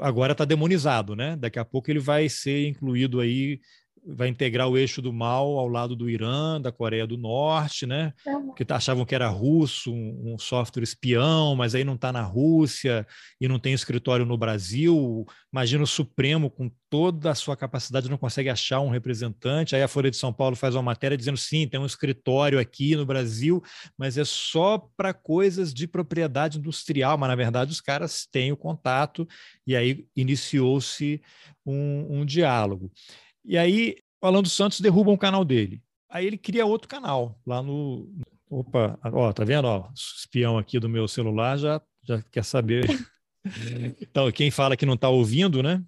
agora está demonizado, né? Daqui a pouco ele vai ser incluído aí vai integrar o eixo do mal ao lado do Irã, da Coreia do Norte, né? Que achavam que era russo, um, um software espião, mas aí não está na Rússia e não tem escritório no Brasil. Imagina o Supremo com toda a sua capacidade não consegue achar um representante. Aí a Folha de São Paulo faz uma matéria dizendo sim, tem um escritório aqui no Brasil, mas é só para coisas de propriedade industrial. Mas na verdade os caras têm o contato e aí iniciou-se um, um diálogo. E aí, o Alan dos Santos derruba um canal dele. Aí ele cria outro canal lá no. Opa, ó, tá vendo? Ó, espião aqui do meu celular já, já quer saber. *laughs* então, quem fala que não está ouvindo, né?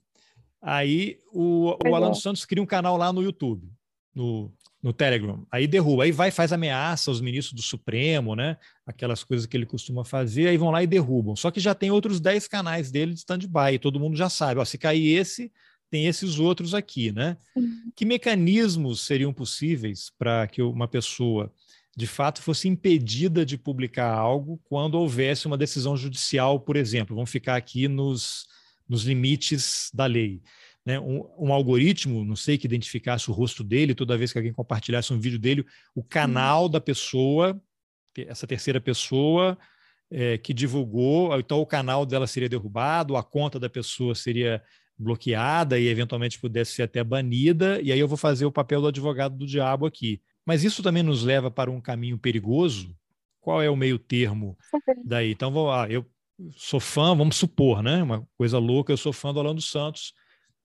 Aí o, o Alan dos Santos cria um canal lá no YouTube, no, no Telegram. Aí derruba, aí vai faz ameaça aos ministros do Supremo, né? Aquelas coisas que ele costuma fazer, aí vão lá e derrubam. Só que já tem outros 10 canais dele de stand-by, todo mundo já sabe. Ó, se cair esse, tem esses outros aqui, né? Sim. Que mecanismos seriam possíveis para que uma pessoa de fato fosse impedida de publicar algo quando houvesse uma decisão judicial, por exemplo? Vamos ficar aqui nos, nos limites da lei. Né? Um, um, algoritmo, não sei, que identificasse o rosto dele, toda vez que alguém compartilhasse um vídeo dele, o canal da pessoa, essa terceira pessoa é, que divulgou, então o canal dela seria derrubado, a conta da pessoa seria bloqueada e eventualmente pudesse ser até banida, e aí eu vou fazer o papel do advogado do diabo aqui. Mas isso também nos leva para um caminho perigoso? Qual é o meio termo daí? Então, vou lá, eu sou fã, vamos supor, né? Uma coisa louca, eu sou fã do Alan dos Santos.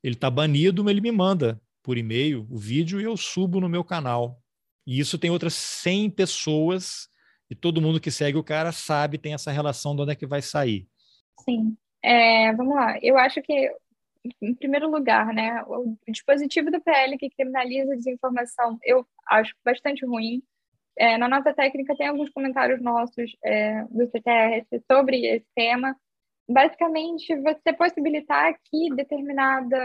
Ele está banido, mas ele me manda por e-mail o vídeo e eu subo no meu canal. E isso tem outras 100 pessoas e todo mundo que segue o cara sabe, tem essa relação de onde é que vai sair. Sim. É, vamos lá. Eu acho que em primeiro lugar, né, o dispositivo do PL que criminaliza a desinformação, eu acho bastante ruim. É, na nota técnica tem alguns comentários nossos é, do CTRS sobre esse tema. Basicamente, você possibilitar que determinada,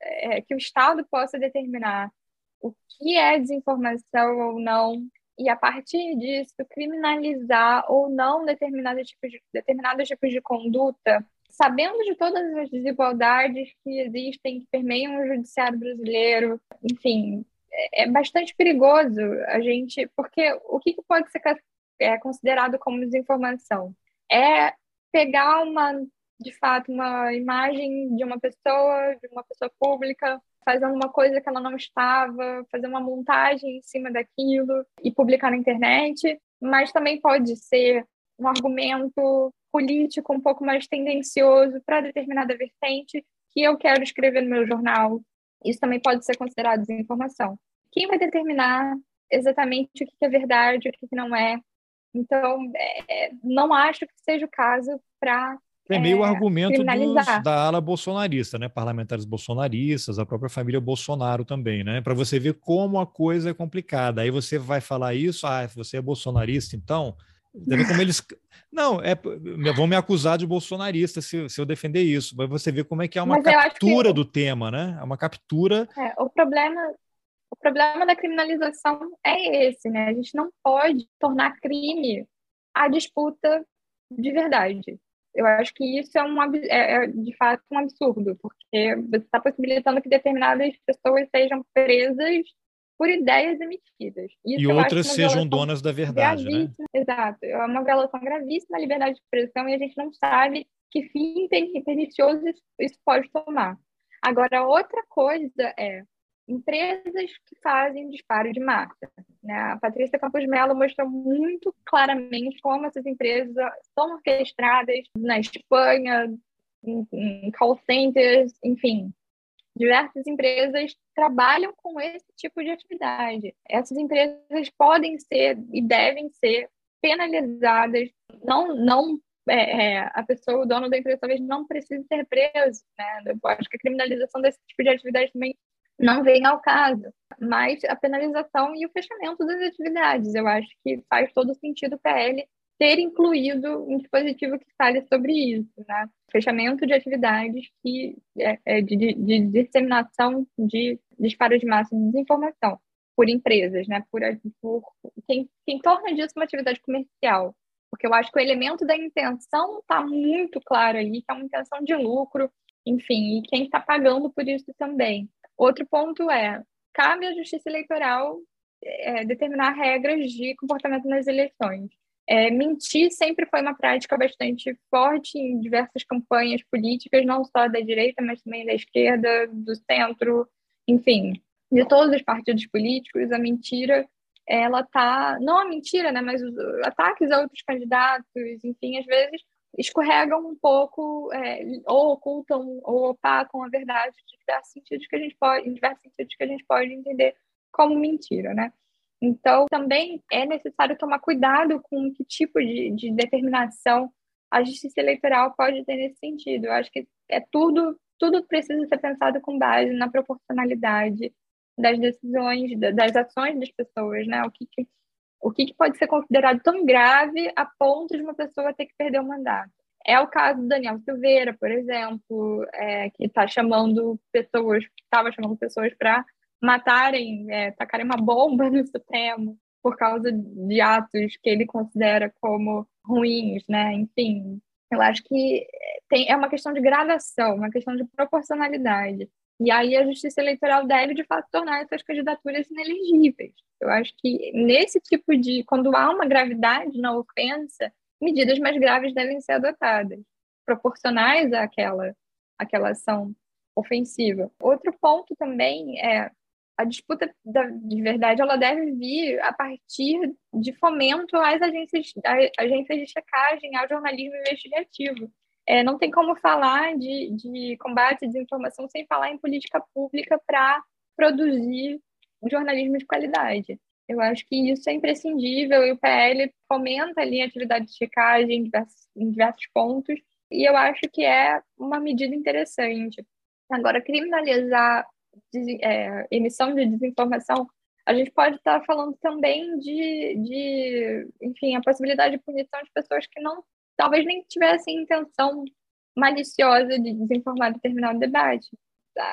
é, que o Estado possa determinar o que é desinformação ou não, e a partir disso criminalizar ou não determinados tipos de, determinados tipos de conduta sabendo de todas as desigualdades que existem, que permeiam o judiciário brasileiro, enfim, é, é bastante perigoso a gente, porque o que pode ser é, considerado como desinformação? É pegar uma, de fato, uma imagem de uma pessoa, de uma pessoa pública, fazendo uma coisa que ela não estava, fazer uma montagem em cima daquilo e publicar na internet, mas também pode ser um argumento político um pouco mais tendencioso para determinada vertente que eu quero escrever no meu jornal. Isso também pode ser considerado desinformação. Quem vai determinar exatamente o que é verdade, o que não é? Então, é, não acho que seja o caso para é meio é, argumento dos, da ala bolsonarista, né? Parlamentares bolsonaristas, a própria família Bolsonaro também, né? Para você ver como a coisa é complicada. Aí você vai falar isso, ah, você é bolsonarista, então Deve como eles. Não, é, vão me acusar de bolsonarista se, se eu defender isso. Mas você vê como é que é uma Mas captura que... do tema, né? É uma captura. É, o problema. O problema da criminalização é esse, né? A gente não pode tornar crime a disputa de verdade. Eu acho que isso é, um, é, é de fato um absurdo, porque você está possibilitando que determinadas pessoas sejam presas por ideias emitidas. Isso e outras sejam donas da verdade, né? Exato. É uma violação gravíssima da liberdade de expressão e a gente não sabe que fim pernicioso isso pode tomar. Agora, outra coisa é empresas que fazem disparo de massa. Né? A Patrícia Campos Mello mostrou muito claramente como essas empresas são orquestradas na Espanha, em, em call centers, enfim, diversas empresas trabalham com esse tipo de atividade. Essas empresas podem ser e devem ser penalizadas, não, não é, é, a pessoa, o dono da empresa, talvez não precise ser preso. Né? Eu acho que a criminalização desse tipo de atividade também não vem ao caso, mas a penalização e o fechamento das atividades. Eu acho que faz todo sentido para ele ter incluído um dispositivo que fale sobre isso, né? Fechamento de atividades que, é, é de, de, de, disseminação de disparo de massa de desinformação por empresas, né? Por, por quem, quem torna disso uma atividade comercial. porque eu acho que o elemento da intenção está muito claro ali, que é uma intenção de lucro, enfim, e quem está pagando por isso também. Outro ponto é, cabe à Justiça Eleitoral é, determinar regras de comportamento nas eleições. É, mentir sempre foi uma prática bastante forte em diversas campanhas políticas, não só da direita, mas também da esquerda, do centro, enfim, de todos os partidos políticos. A mentira ela tá, não a mentira, né, mas os ataques a outros candidatos, enfim, às vezes escorregam um pouco, é, ou ocultam ou opacam a verdade de diversos sentidos que a gente pode, em diversos sentidos que a gente pode entender como mentira, né? Então, também é necessário tomar cuidado com que tipo de, de determinação a justiça eleitoral pode ter nesse sentido. Eu acho que é tudo, tudo precisa ser pensado com base na proporcionalidade das decisões, das ações das pessoas, né? O que, que o que, que pode ser considerado tão grave a ponto de uma pessoa ter que perder o mandato? É o caso do Daniel Silveira, por exemplo, é, que está chamando pessoas, estava chamando pessoas para matarem, é, tacarem uma bomba no Supremo por causa de atos que ele considera como ruins, né? Enfim, eu acho que tem, é uma questão de gradação, uma questão de proporcionalidade. E aí a justiça eleitoral deve, de fato, tornar essas candidaturas inelegíveis. Eu acho que nesse tipo de. Quando há uma gravidade na ofensa, medidas mais graves devem ser adotadas, proporcionais àquela, àquela ação ofensiva. Outro ponto também é a disputa da, de verdade ela deve vir a partir de fomento às agências, agências de checagem, ao jornalismo investigativo. É, não tem como falar de, de combate à desinformação sem falar em política pública para produzir jornalismo de qualidade. Eu acho que isso é imprescindível e o PL fomenta ali a atividade de checagem em diversos, em diversos pontos e eu acho que é uma medida interessante. Agora, criminalizar é, emissão de desinformação, a gente pode estar falando também de, de, enfim, a possibilidade de punição de pessoas que não talvez nem tivessem intenção maliciosa de desinformar determinado debate.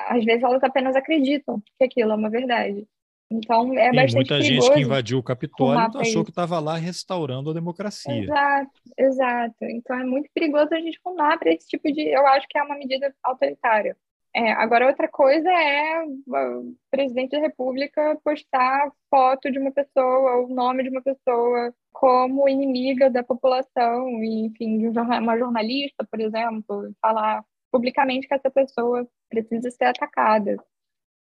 Às vezes elas apenas acreditam que aquilo é uma verdade. Então é Tem bastante muita gente que invadiu o Capitólio achou que estava lá restaurando a democracia. Exato, exato. Então é muito perigoso a gente fumar para esse tipo de. Eu acho que é uma medida autoritária. É, agora, outra coisa é o presidente da República postar foto de uma pessoa, o nome de uma pessoa, como inimiga da população, e, enfim, de uma jornalista, por exemplo, falar publicamente que essa pessoa precisa ser atacada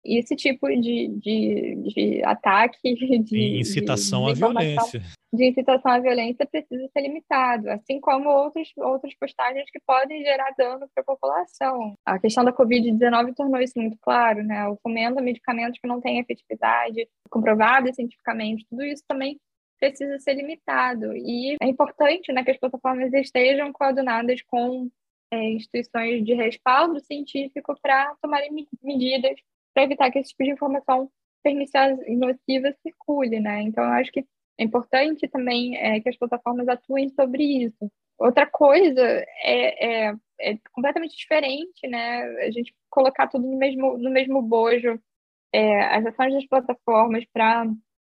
esse tipo de, de, de ataque, *laughs* de incitação de, de à violência. De incitação à violência precisa ser limitado, assim como outros, outras postagens que podem gerar dano para a população. A questão da Covid-19 tornou isso muito claro, né? O fomento a medicamentos que não têm efetividade comprovada cientificamente, tudo isso também precisa ser limitado. E é importante né, que as plataformas estejam coordenadas com é, instituições de respaldo científico para tomarem medidas para evitar que esse tipo de informação perniciosa e nociva circule, né? Então, eu acho que é importante também é, que as plataformas atuem sobre isso. Outra coisa é, é, é, completamente diferente, né? A gente colocar tudo no mesmo, no mesmo bojo, é, as ações das plataformas para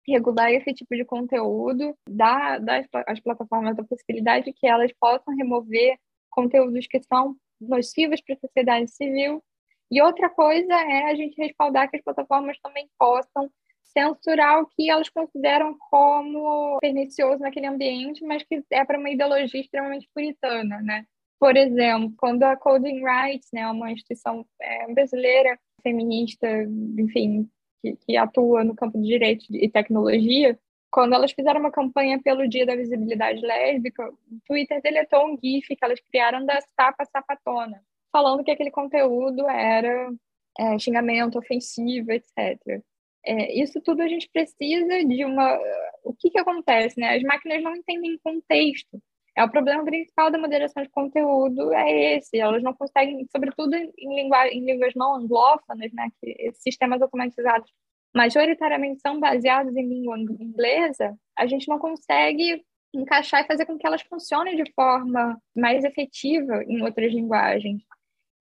regular esse tipo de conteúdo, dar, dar às plataformas a possibilidade de que elas possam remover conteúdos que são nocivos para a sociedade civil e outra coisa é a gente respaldar que as plataformas também possam censurar o que elas consideram como pernicioso naquele ambiente, mas que é para uma ideologia extremamente puritana, né? Por exemplo, quando a Coding Rights, né, uma instituição é, brasileira feminista, enfim, que, que, atua no campo de direito e tecnologia, quando elas fizeram uma campanha pelo Dia da Visibilidade Lésbica, o Twitter deletou um GIF que elas criaram da Sapa Sapatona, falando que aquele conteúdo era é, xingamento ofensivo, etc. É, isso tudo a gente precisa de uma. O que, que acontece? Né? As máquinas não entendem contexto. É o problema principal da moderação de conteúdo é esse. Elas não conseguem, sobretudo em, em línguas não anglófonas, né, que esses sistemas automatizados majoritariamente são baseados em língua inglesa, a gente não consegue encaixar e fazer com que elas funcionem de forma mais efetiva em outras linguagens.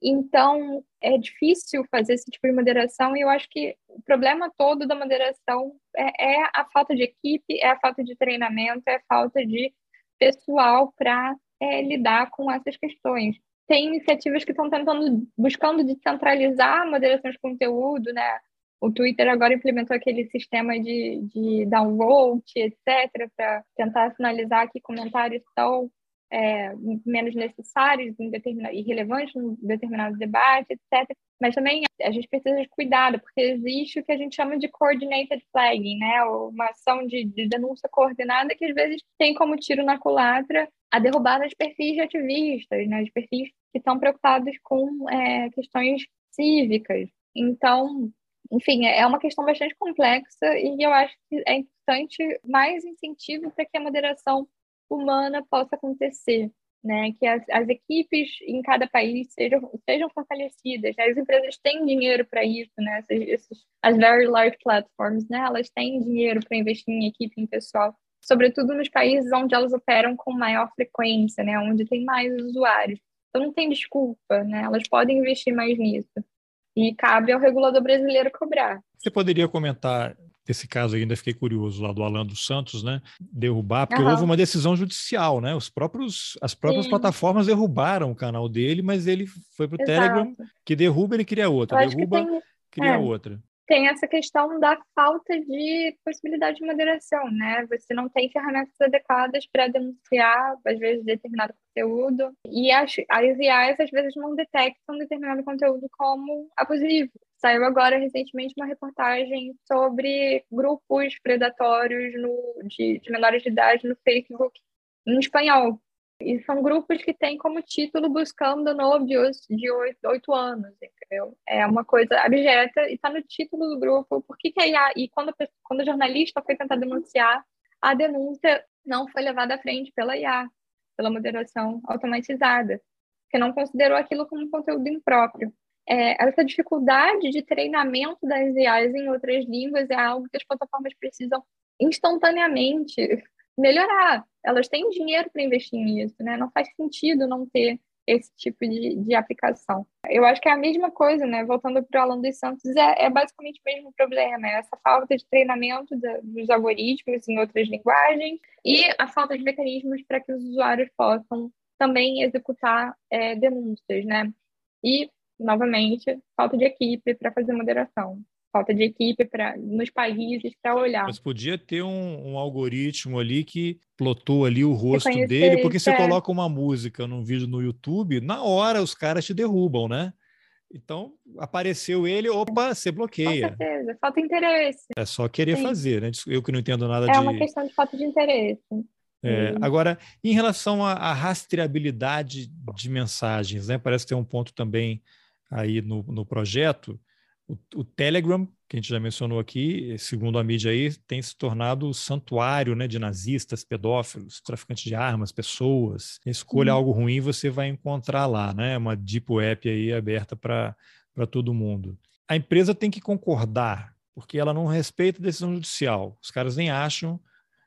Então, é difícil fazer esse tipo de moderação e eu acho que o problema todo da moderação é, é, a falta de equipe, é a falta de treinamento, é a falta de pessoal para é, lidar com essas questões. Tem iniciativas que estão tentando, buscando descentralizar a moderação de conteúdo, né? O Twitter agora implementou aquele sistema de, de downvote, etc., para tentar sinalizar que comentários estão é, menos necessários em e relevantes em determinado debate, etc. Mas também a gente precisa de cuidado, porque existe o que a gente chama de coordinated flagging, né? Uma ação de, de denúncia coordenada que às vezes tem como tiro na culatra a derrubada de perfis de ativistas, né? De perfis que estão preocupados com é, questões cívicas. Então, enfim, é uma questão bastante complexa e eu acho que é importante mais incentivo para que a moderação humana possa acontecer, né? Que as, as equipes em cada país sejam, sejam fortalecidas. Né? As empresas têm dinheiro para isso, né? Essas, esses, as very large platforms, né? Elas têm dinheiro para investir em equipe, em pessoal, sobretudo nos países onde elas operam com maior frequência, né? Onde tem mais usuários. Então não tem desculpa, né? Elas podem investir mais nisso. E cabe ao regulador brasileiro cobrar. Você poderia comentar desse caso ainda fiquei curioso lá do Alan dos Santos, né? Derrubar, porque uhum. houve uma decisão judicial, né? Os próprios, as próprias Sim. plataformas derrubaram o canal dele, mas ele foi para o Telegram, que derruba, ele cria outra, derruba, tem... cria é. outra tem essa questão da falta de possibilidade de moderação, né? Você não tem ferramentas adequadas para denunciar, às vezes, determinado conteúdo, e as, as IAs, às vezes, não detectam determinado conteúdo como abusivo. Saiu agora, recentemente, uma reportagem sobre grupos predatórios no, de, de menores de idade no Facebook, em espanhol, e são grupos que têm como título buscando novios de oito anos, entendeu? É uma coisa abjeta e está no título do grupo. Por que, que a IA... E quando, quando o jornalista foi tentar denunciar, a denúncia não foi levada à frente pela IA, pela moderação automatizada, que não considerou aquilo como conteúdo impróprio. É, essa dificuldade de treinamento das IAs em outras línguas é algo que as plataformas precisam instantaneamente melhorar. Elas têm dinheiro para investir nisso, né? Não faz sentido não ter esse tipo de, de aplicação. Eu acho que é a mesma coisa, né? Voltando para o Alan dos Santos, é, é, basicamente o mesmo problema, é essa falta de treinamento dos algoritmos em outras linguagens e a falta de mecanismos para que os usuários possam também executar é, denúncias, né? E, novamente, falta de equipe para fazer moderação falta de equipe para nos países para olhar. Mas podia ter um, um, algoritmo ali que plotou ali o rosto dele, porque você é. coloca uma música num vídeo no YouTube, na hora os caras te derrubam, né? Então, apareceu ele, opa, você bloqueia. Com certeza, falta interesse. É só querer Sim. fazer, né? Eu que não entendo nada é de... É uma questão de falta de interesse. É, agora, em relação à rastreabilidade de mensagens, né? Parece tem um ponto também aí no, no projeto, o, o, Telegram, que a gente já mencionou aqui, segundo a mídia aí, tem se tornado santuário né, de nazistas, pedófilos, traficantes de armas, pessoas. Escolha uhum. algo ruim, você vai encontrar lá, né? Uma deep web aí aberta para todo mundo. A empresa tem que concordar, porque ela não respeita a decisão judicial. Os caras nem acham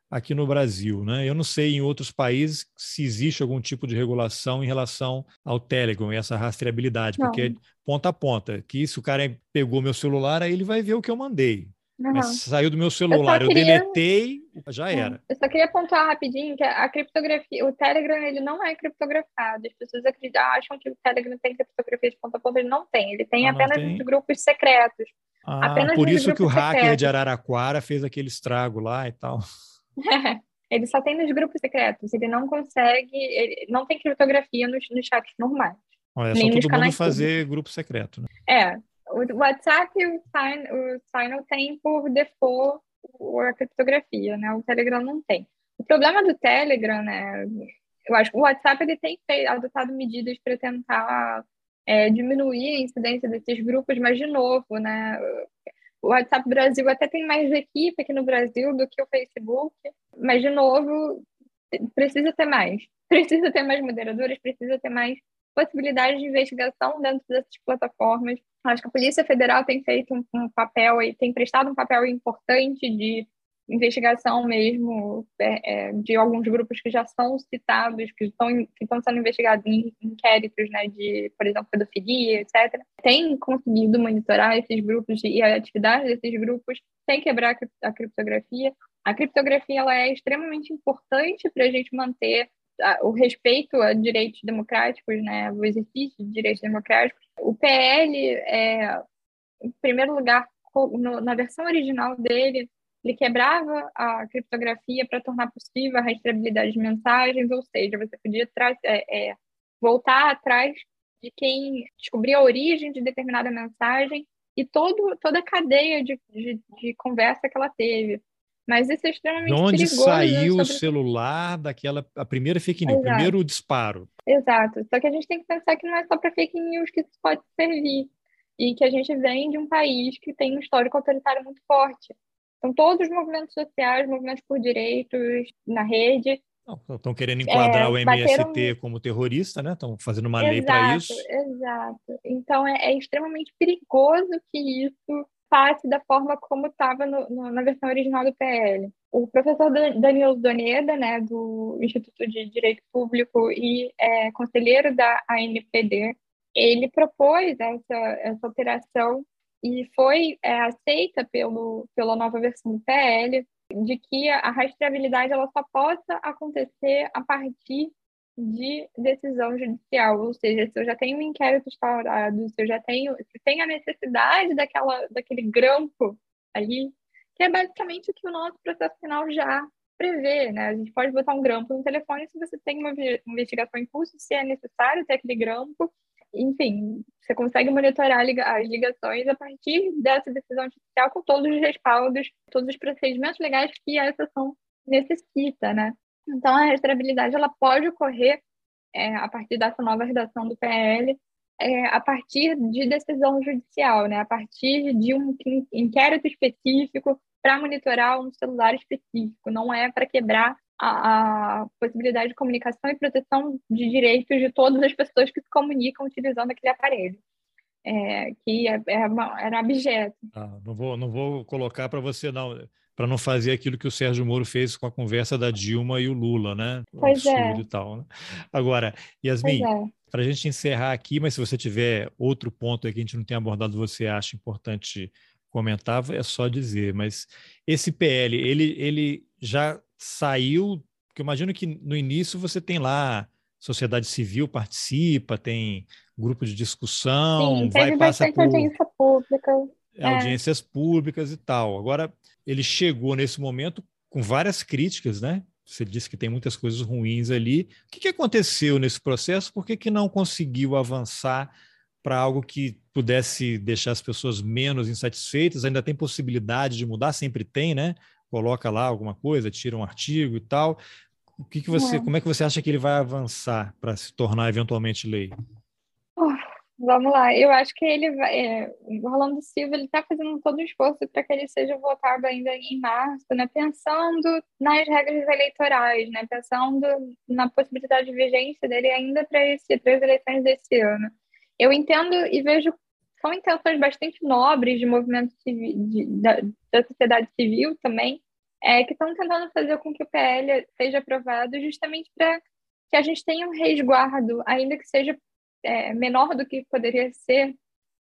aqui no Brasil. Né? Eu não sei em outros países se existe algum tipo de regulação em relação ao Telegram e essa rastreabilidade, não. porque é ponta a ponta, que se o cara pegou meu celular, aí ele vai ver o que eu mandei. Uhum. Mas saiu do meu celular, eu, queria... eu deletei, já era. Eu só queria pontuar rapidinho que a criptografia, o Telegram ele não é criptografado. As pessoas acreditam, acham que o Telegram tem criptografia de ponta a ponta, ele não tem. Ele tem ah, apenas tem? grupos secretos. Ah, apenas por isso que o hacker secretos. de Araraquara fez aquele estrago lá e tal. *laughs* ele só tem nos grupos secretos, ele não consegue, ele não tem criptografia nos, nos chats normais. Olha, é só todo mundo fazer grupo secreto, né? É, o WhatsApp e o Sign, o Signal tem por default a criptografia, né? O Telegram não tem. O problema do Telegram, né? Eu acho que o WhatsApp ele tem adotado medidas para tentar é, diminuir a incidência desses grupos, mas de novo, né? O WhatsApp Brasil até tem mais equipe aqui no Brasil do que o Facebook, mas, de novo, precisa ter mais. *laughs* Precisa ter mais moderadores, precisa ter mais possibilidades de investigação dentro dessas plataformas. Acho que a Polícia Federal tem feito um, um papel e tem prestado um papel importante de investigação mesmo é, é, de alguns grupos que já são citados, que estão, que estão sendo investigados em inquéritos, né, de, por exemplo, pedofilia, etc., tem conseguido monitorar esses grupos e a atividade desses grupos sem quebrar a criptografia. A criptografia ela é extremamente importante para a gente manter o respeito a direitos democráticos, né, o exercício de direitos democráticos. O PL, é, em primeiro lugar, na versão original dele, ele quebrava a criptografia para tornar possível a rastreabilidade de mensagens, ou seja, você podia é, é, voltar atrás de quem descobria a origem de determinada mensagem e todo, toda a cadeia de, de, de conversa que ela teve. Mas isso é extremamente de onde perigoso. saiu sobre... o celular daquela a primeira fake news, o primeiro disparo. Exato. Só que a gente tem que pensar que não é só para fake news que isso pode servir. E que a gente vem de um país que tem um histórico autoritário muito forte. Então, todos os movimentos sociais, movimentos por direitos na rede. Estão querendo enquadrar é, o MST bateram... como terrorista, né? Estão fazendo uma exato, lei para isso. Exato. Então, é, é, extremamente perigoso que isso passe da forma como estava na versão original do PL. O professor Daniel Doneda, né, do Instituto de Direito Público e é, conselheiro da ANPD, ele propôs essa, essa alteração e foi é, aceita pelo, pela nova versão do PL de que a rastreabilidade ela só possa acontecer a partir de decisão judicial, ou seja, se eu já tenho um inquérito instaurado, se eu já tenho, se tem a necessidade daquela, daquele grampo ali, que é basicamente o que o nosso processo penal já prevê, né? A gente pode botar um grampo no telefone se você tem uma investigação em curso, se é necessário ter aquele grampo, enfim, você consegue monitorar as ligações a partir dessa decisão judicial com todos os respaldos, todos os procedimentos legais que a exceção necessita, né? Então, a rastreabilidade ela pode ocorrer é, a partir dessa nova redação do PL, é, a partir de decisão judicial, né? A partir de um inquérito específico para monitorar um celular específico, não é para quebrar a, a, possibilidade de comunicação e proteção de direitos de todas as pessoas que se comunicam utilizando aquele aparelho. É, que é, é uma, era objeto. Ah, não, vou, não vou colocar para você, não, para não fazer aquilo que o Sérgio Moro fez com a conversa da Dilma e o Lula, né? O pois é. E tal, né? Agora, Yasmin, é. para a gente encerrar aqui, mas se você tiver outro ponto aí que a gente não tem abordado, você acha importante comentar, é só dizer. Mas esse PL, ele, ele já saiu, porque eu imagino que no início você tem lá sociedade civil participa, tem grupo de discussão, Sim, vai passar por audiência pública. É. audiências públicas e tal. Agora ele chegou nesse momento com várias críticas, né? Você disse que tem muitas coisas ruins ali. O que, que aconteceu nesse processo? Por que, que não conseguiu avançar para algo que pudesse deixar as pessoas menos insatisfeitas? Ainda tem possibilidade de mudar? Sempre tem, né? Coloca lá alguma coisa, tira um artigo e tal. O que, que você, é. como é que você acha que ele vai avançar para se tornar eventualmente lei? vamos lá, eu acho que ele vai, é, o Rolando Silva ele está fazendo todo o esforço para que ele seja votado ainda em março, né? Pensando nas regras eleitorais, né? Pensando na possibilidade de vigência dele ainda para esse para as eleições desse ano. Eu entendo e vejo são intenções bastante nobres de movimentos civil, da, da sociedade civil também, é, que estão tentando fazer com que o PL seja aprovado justamente para que a gente tenha um resguardo, ainda que seja é, menor do que poderia ser,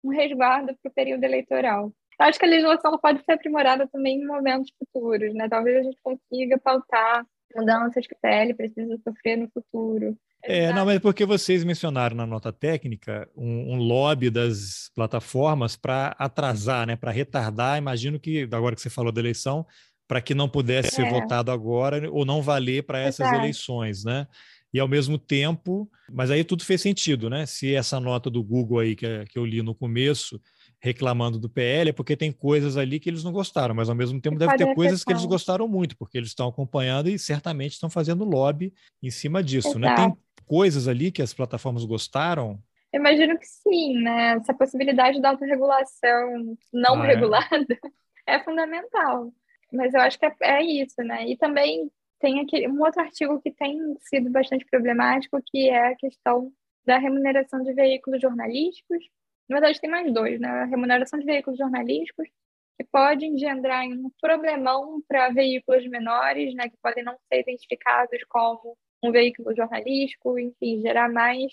um resguardo para o período eleitoral. Eu acho que a legislação pode ser aprimorada também em momentos futuros, né? Talvez a gente consiga pautar mudanças que o PL precisa sofrer no futuro. É, não, mas porque vocês mencionaram na nota técnica um, um lobby das plataformas para atrasar, né, para retardar. Imagino que, agora que você falou da eleição, para que não pudesse é. ser votado agora ou não valer para essas Exato. eleições, né? E ao mesmo tempo, mas aí tudo fez sentido, né? Se essa nota do Google aí que, que eu li no começo reclamando do PL é porque tem coisas ali que eles não gostaram, mas ao mesmo tempo deve ter coisas que eles gostaram muito, porque eles estão acompanhando e certamente estão fazendo lobby em cima disso, Exato. né? Tem coisas ali que as plataformas gostaram? Eu imagino que sim, né? Essa possibilidade da autorregulação não ah, é? regulada é? *laughs* é? fundamental. Mas eu acho que é, é isso, né? E também tem aqui um outro artigo que tem sido bastante problemático, que é a questão da remuneração de veículos jornalísticos na verdade, tem mais dois, né? A remuneração de veículos jornalísticos que pode engendrar um problemão para veículos menores, né, que podem não ser identificados como um veículo jornalístico, enfim, gerar mais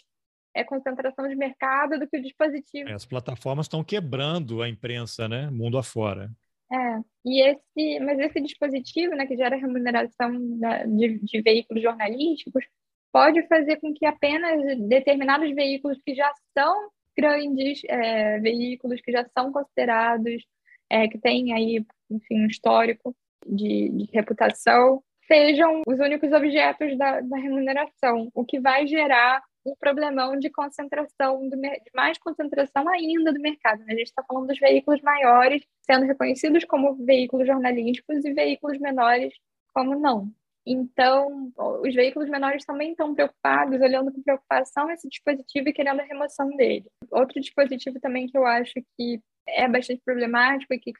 é, concentração de mercado do que o dispositivo. É, as plataformas estão quebrando a imprensa, né, mundo afora. É, e esse, mas esse dispositivo, né, que gera remuneração da, de, de veículos jornalísticos, pode fazer com que apenas determinados veículos que já são grandes, é, veículos que já são considerados, é, que têm aí, enfim, um histórico de, de reputação, sejam os únicos objetos da, da, remuneração, o que vai gerar um problemão de concentração, do, de mais concentração ainda do mercado. Né? A gente está falando dos veículos maiores sendo reconhecidos como veículos jornalísticos e veículos menores como não. Então, os veículos menores também estão preocupados, olhando com preocupação esse dispositivo e querendo a remoção dele. Outro dispositivo também que eu acho que é bastante problemático e que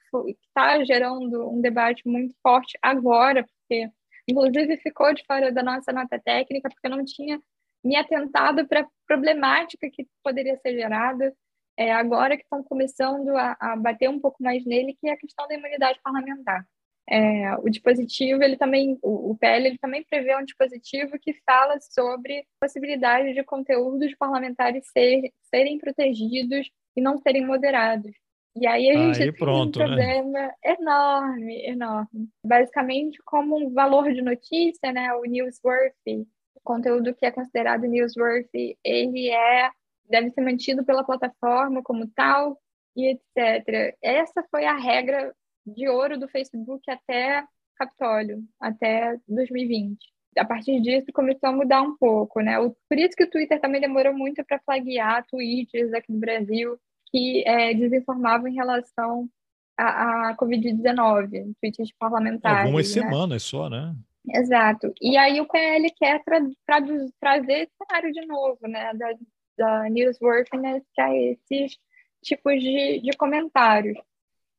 está gerando um debate muito forte agora, porque inclusive ficou de fora da nossa nota técnica, porque não tinha me atentado para a problemática que poderia ser gerada é, agora que estão começando a, a, bater um pouco mais nele, que é a questão da imunidade parlamentar. É, o dispositivo, ele também, o, o PL, ele também prevê um dispositivo que fala sobre possibilidade de conteúdos parlamentares ser, serem protegidos e não serem moderados. E aí a gente aí, pronto, tem um né? problema né? enorme, enorme. Basicamente, como um valor de notícia, né, o newsworthy, o conteúdo que é considerado newsworthy, ele é deve ser mantido pela plataforma como tal e etc. Essa foi a regra de ouro do Facebook até Capitólio, até 2020. A partir disso começou a mudar um pouco, né? Por isso que o Twitter também demorou muito para flaguear tweets aqui no Brasil que é, desinformavam em relação à, à Covid-19, tweets parlamentares. Algumas né? semanas só, né? Exato. E aí o PL quer tra trazer esse cenário de novo, né? Da, da newsworthiness para esses tipos de, de comentários.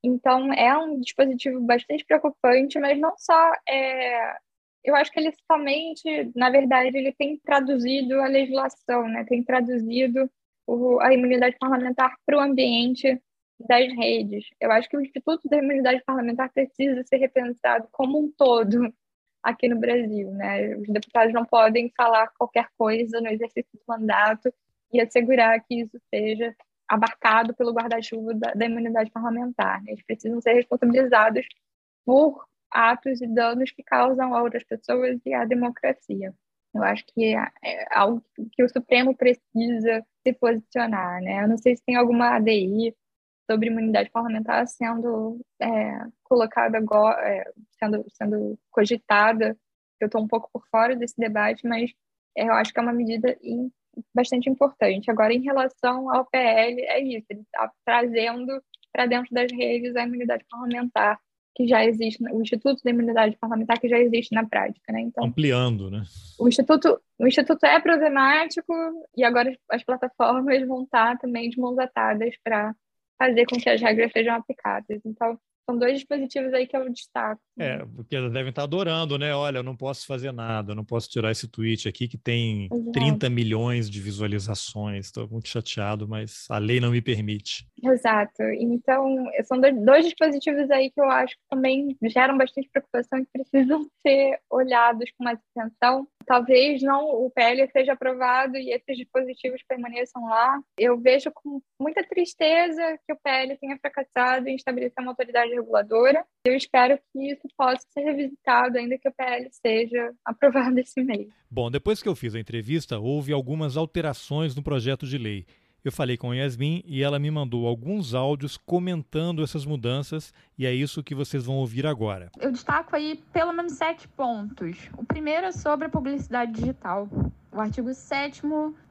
Então, é um dispositivo bastante preocupante, mas não só. É, eu acho que ele somente, na verdade, ele tem traduzido a legislação, né? tem traduzido o, a imunidade parlamentar para o ambiente das redes. Eu acho que o Instituto da Imunidade Parlamentar precisa ser repensado como um todo aqui no Brasil. Né? Os deputados não podem falar qualquer coisa no exercício do mandato e assegurar que isso seja abarcado pelo guarda-chuva da, da, imunidade parlamentar. Né? Eles precisam ser responsabilizados por atos e danos que causam a outras pessoas e à democracia. Eu acho que é, é algo que o Supremo precisa se posicionar, né? Eu não sei se tem alguma ADI sobre imunidade parlamentar sendo é, colocada agora, é, sendo, sendo cogitada. Eu estou um pouco por fora desse debate, mas é, eu acho que é uma medida bastante importante. Agora, em relação ao PL, é isso, ele está trazendo para dentro das redes a imunidade parlamentar que já existe, o Instituto da Imunidade Parlamentar que já existe na prática, né? Então, ampliando, né? O instituto, o instituto é problemático e agora as plataformas vão estar também de mãos atadas para fazer com que as regras sejam aplicadas. Então, são dois dispositivos aí que eu destaco. É, porque eles devem estar adorando, né? Olha, eu não posso fazer nada, eu não posso tirar esse tweet aqui que tem Exato. 30 milhões de visualizações. Estou muito chateado, mas a lei não me permite. Exato. Então, são dois dispositivos aí que eu acho que também geram bastante preocupação e precisam *laughs* ser olhados com mais atenção. Talvez não o PL seja aprovado e esses dispositivos permaneçam lá. Eu vejo com muita tristeza que o PL tenha fracassado em estabelecer uma autoridade reguladora. Eu espero que isso possa ser revisitado, ainda que o PL seja *laughs* aprovado esse mês. Bom, depois que eu fiz a entrevista, houve algumas alterações no projeto de lei. Eu falei com a Yasmin e ela me mandou alguns áudios comentando essas mudanças e é isso que vocês vão ouvir agora. Eu destaco aí pelo menos sete pontos. O primeiro é sobre a publicidade digital. O artigo 7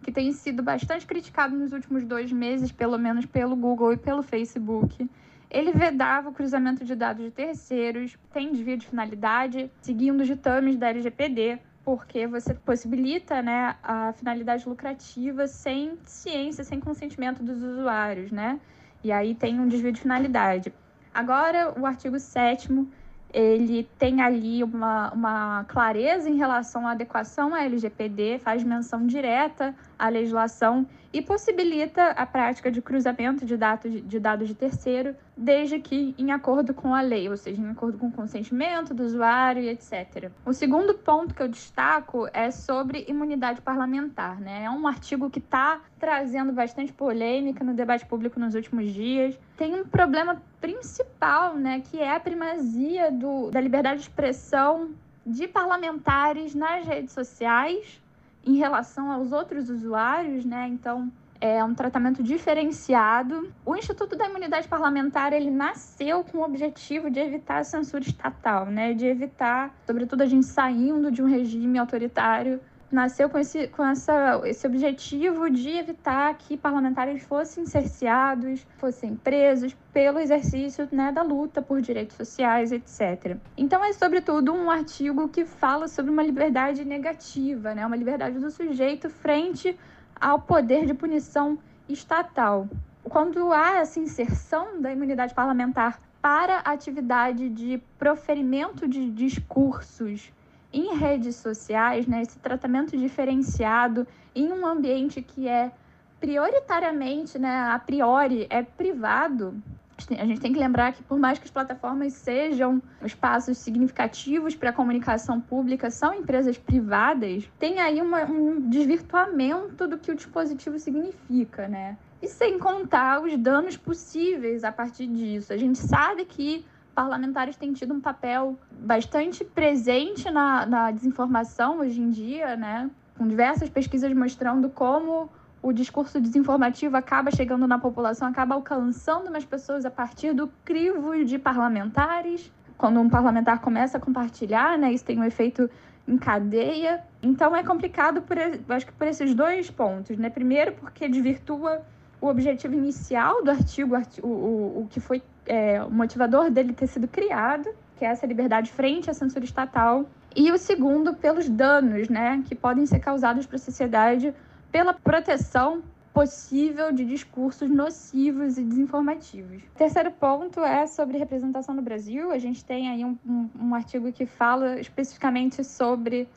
que tem sido bastante criticado nos últimos dois meses, pelo menos pelo Google e pelo Facebook. Ele vedava o cruzamento de dados de terceiros, tem desvio de finalidade, seguindo os ditames da LGPD, porque você possibilita né, a finalidade lucrativa sem ciência, sem consentimento dos usuários, né? E aí tem um desvio de finalidade. Agora, o artigo 7 ele tem ali uma, uma clareza em relação à adequação à LGPD, faz menção direta à legislação e possibilita a prática de cruzamento de dados de, dados de terceiro, desde que em acordo com a lei, ou seja, em acordo com o consentimento do usuário e etc. O segundo ponto que eu destaco é sobre imunidade parlamentar. Né? É um artigo que está trazendo bastante polêmica no debate público nos últimos dias. Tem um problema principal, né, que é a primazia do, da liberdade de expressão de parlamentares nas redes sociais em relação aos outros usuários, né? Então, é um tratamento diferenciado. O Instituto da Imunidade Parlamentar, ele nasceu com o objetivo de evitar a censura estatal, né? De evitar, sobretudo a gente saindo de um regime autoritário, nasceu com esse, com essa, esse objetivo de evitar que parlamentares fossem cerceados, fossem presos pelo exercício né, da luta por direitos sociais, etc. Então é sobretudo um artigo que fala sobre uma liberdade negativa, né, uma liberdade do sujeito frente ao poder de punição estatal. Quando há essa inserção da imunidade parlamentar para a atividade de proferimento de discursos em redes sociais, né, esse tratamento diferenciado em um ambiente que é prioritariamente, né, a priori, é privado, a gente tem que lembrar que, por mais que as plataformas sejam espaços significativos para a comunicação pública, são empresas privadas, tem aí uma, um desvirtuamento do que o dispositivo significa, né? E sem contar os danos possíveis a partir disso. A gente sabe que parlamentares têm tido um papel bastante presente na, na desinformação hoje em dia, né? Com diversas pesquisas mostrando como o discurso desinformativo acaba chegando na população, acaba alcançando mais pessoas a partir do crivo de parlamentares. Quando um parlamentar começa a compartilhar, né, isso tem um efeito em cadeia. Então é complicado por, acho que por esses dois pontos, né? Primeiro porque desvirtua o objetivo inicial do artigo, o, o, o que foi é, o motivador dele ter sido criado, que é essa liberdade frente à censura estatal, e o segundo pelos danos, né, que podem ser causados para a sociedade pela proteção possível de discursos nocivos e desinformativos. Terceiro ponto é sobre representação no Brasil. A gente tem aí um, um, um artigo que fala especificamente sobre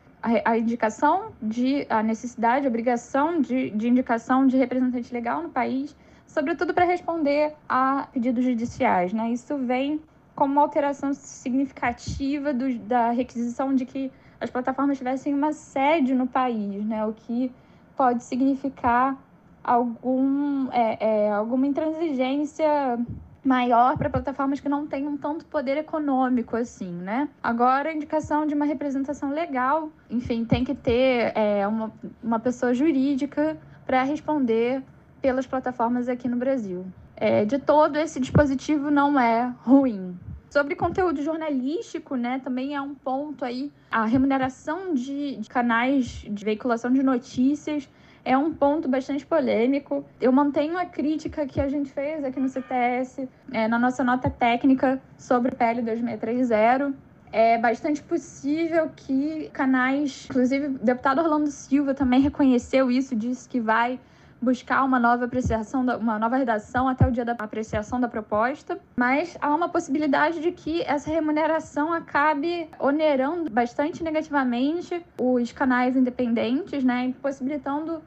a, indicação de a necessidade, a obrigação de, de indicação de representante legal no país sobretudo para responder a pedidos judiciais. Né? Isso vem como uma alteração significativa do, da requisição de que as plataformas tivessem uma sede no país, né? o que pode significar algum, é, é, alguma intransigência maior para plataformas que não tenham tanto poder econômico assim, né? Agora, a indicação de uma representação legal, enfim, tem que ter é, uma, uma pessoa jurídica para responder pelas plataformas aqui no Brasil. É, de todo, esse dispositivo não é ruim. Sobre conteúdo jornalístico, né, também é um ponto aí. A remuneração de, de canais de veiculação de notícias é um ponto bastante polêmico. Eu mantenho a crítica que a gente fez aqui no CTS, é, na nossa nota técnica sobre o PL 2630. É bastante possível que canais, inclusive o deputado Orlando Silva também reconheceu isso, disse que vai buscar uma nova apreciação, uma nova redação até o dia da apreciação da proposta, mas há uma possibilidade de que essa remuneração acabe onerando bastante negativamente os canais independentes, né, possibilitando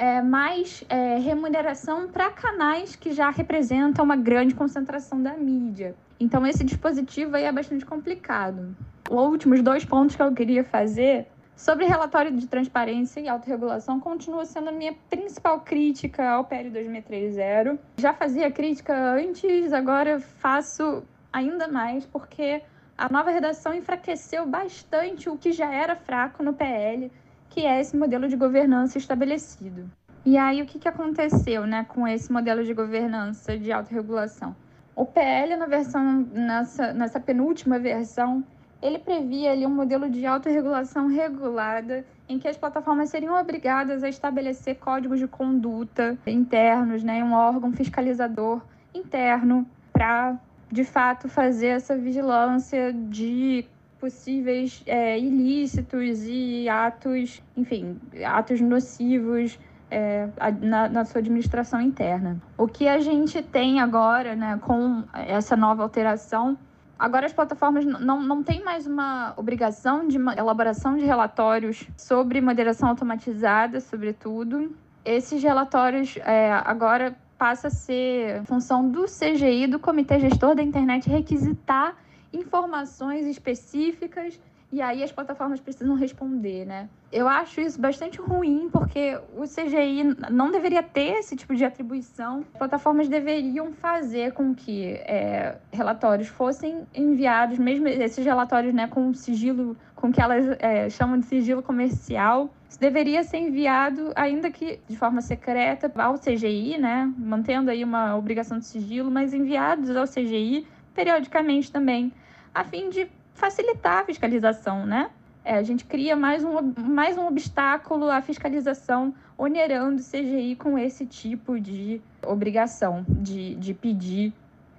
é, mais é, remuneração para canais que já representam uma grande concentração da mídia. Então esse dispositivo aí é bastante complicado. Os últimos dois pontos que eu queria fazer Sobre relatório de transparência e autorregulação, continua sendo a minha principal crítica ao PL 2630. Já fazia crítica antes, agora faço ainda mais, porque a nova redação enfraqueceu bastante o que já era fraco no PL, que é esse modelo de governança estabelecido. E aí, o que, que aconteceu né, com esse modelo de governança de autorregulação? O PL, na versão, nessa, nessa penúltima versão, ele previa ali um modelo de autorregulação regulada em que as plataformas seriam obrigadas a estabelecer códigos de conduta internos, né, um órgão fiscalizador interno para, de fato, fazer essa vigilância de possíveis é, ilícitos e atos, enfim, atos nocivos é, na, na, sua administração interna. O que a gente tem agora, né, com essa nova alteração Agora as plataformas não, não têm mais uma obrigação de uma elaboração de relatórios sobre moderação automatizada, sobretudo. esses relatórios é, agora passa a ser função do CGI, do Comitê Gestor da Internet, requisitar informações específicas e aí as plataformas precisam responder, né? Eu acho isso bastante ruim, porque o CGI não deveria ter esse tipo de atribuição. As plataformas deveriam fazer com que é, relatórios fossem enviados, mesmo esses relatórios né, com sigilo, com que elas é, chamam de sigilo comercial. Isso deveria ser enviado, ainda que de forma secreta, ao CGI, né? Mantendo aí uma obrigação de sigilo, mas enviados ao CGI periodicamente também, a fim de facilitar a fiscalização, né? É, a gente cria mais um, mais um obstáculo à fiscalização, onerando o CGI com esse tipo de obrigação de, de pedir,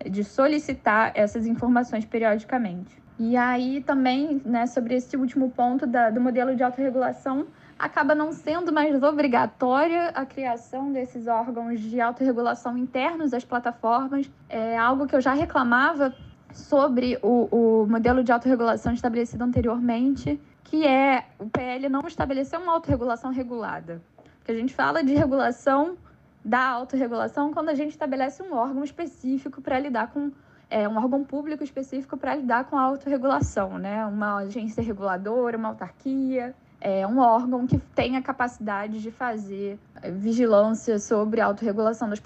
de solicitar essas informações periodicamente. E aí também, né, sobre esse último ponto da, do modelo de autorregulação, acaba não sendo mais obrigatória a criação desses órgãos de autorregulação internos às plataformas. É algo que eu já reclamava sobre o, o modelo de autorregulação estabelecido anteriormente, que é o PL não estabeleceu uma autorregulação regulada. Porque a gente fala de regulação da autorregulação quando a gente estabelece um órgão específico para lidar com é, um órgão público específico para lidar com a autorregulação, né? Uma agência reguladora, uma autarquia, é um órgão que tem a capacidade de fazer vigilância sobre a autorregulação das,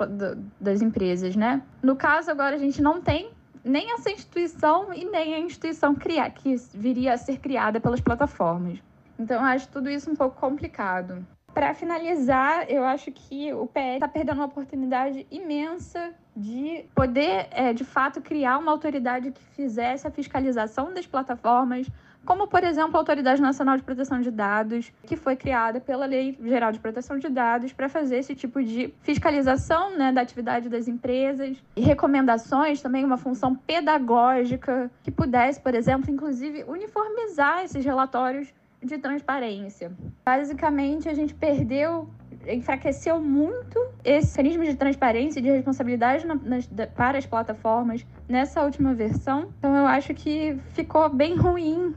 das empresas, né? No caso, agora a gente não tem nem essa instituição e nem a instituição criar, que viria a ser criada pelas plataformas. Então, eu acho tudo isso um pouco complicado. Para finalizar, eu acho que o PL está perdendo uma oportunidade imensa de poder, é, de fato, criar uma autoridade que fizesse a fiscalização das plataformas, como, por exemplo, a Autoridade Nacional de Proteção de Dados, que foi criada pela Lei Geral de Proteção de Dados para fazer esse tipo de fiscalização né, da atividade das empresas e recomendações, também uma função pedagógica que pudesse, por exemplo, inclusive uniformizar esses relatórios de transparência. Basicamente, a gente perdeu enfraqueceu muito esse mecanismo de transparência e de responsabilidade na, nas, para as plataformas nessa última versão. Então eu acho que ficou bem ruim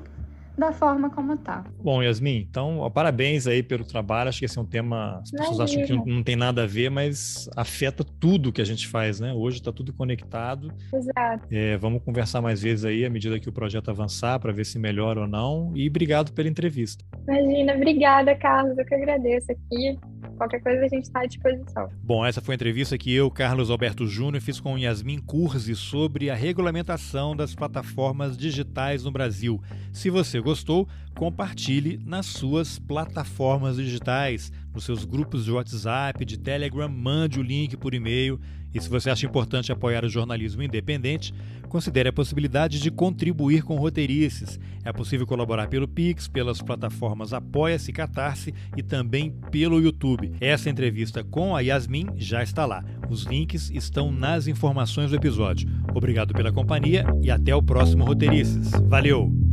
da forma como tá. Bom, Yasmin, então, ó, parabéns aí pelo trabalho. Acho que esse é um tema, as pessoas acham que não, não, tem nada a ver, mas afeta tudo que a gente faz, né? Hoje está tudo conectado. Exato. É, vamos conversar mais vezes aí à medida que o projeto avançar para ver se melhora ou não. E obrigado pela entrevista. Imagina, obrigada, Carlos. Eu que agradeço aqui. Qualquer coisa a gente está à disposição. Bom, essa foi a entrevista que eu, Carlos Alberto Júnior, fiz com Yasmin Curzi sobre a regulamentação das plataformas digitais no Brasil. Se você gostou, compartilhe nas suas plataformas digitais, nos seus grupos de WhatsApp, de Telegram, mande o link por e-mail. E se você acha importante apoiar o jornalismo independente, considere a possibilidade de contribuir com roteirices. É possível colaborar pelo Pix, pelas plataformas Apoia-se, Catarse e também pelo YouTube. Essa entrevista com a Yasmin já está lá. Os links estão nas informações do episódio. Obrigado pela companhia e até o próximo Roteirices. Valeu!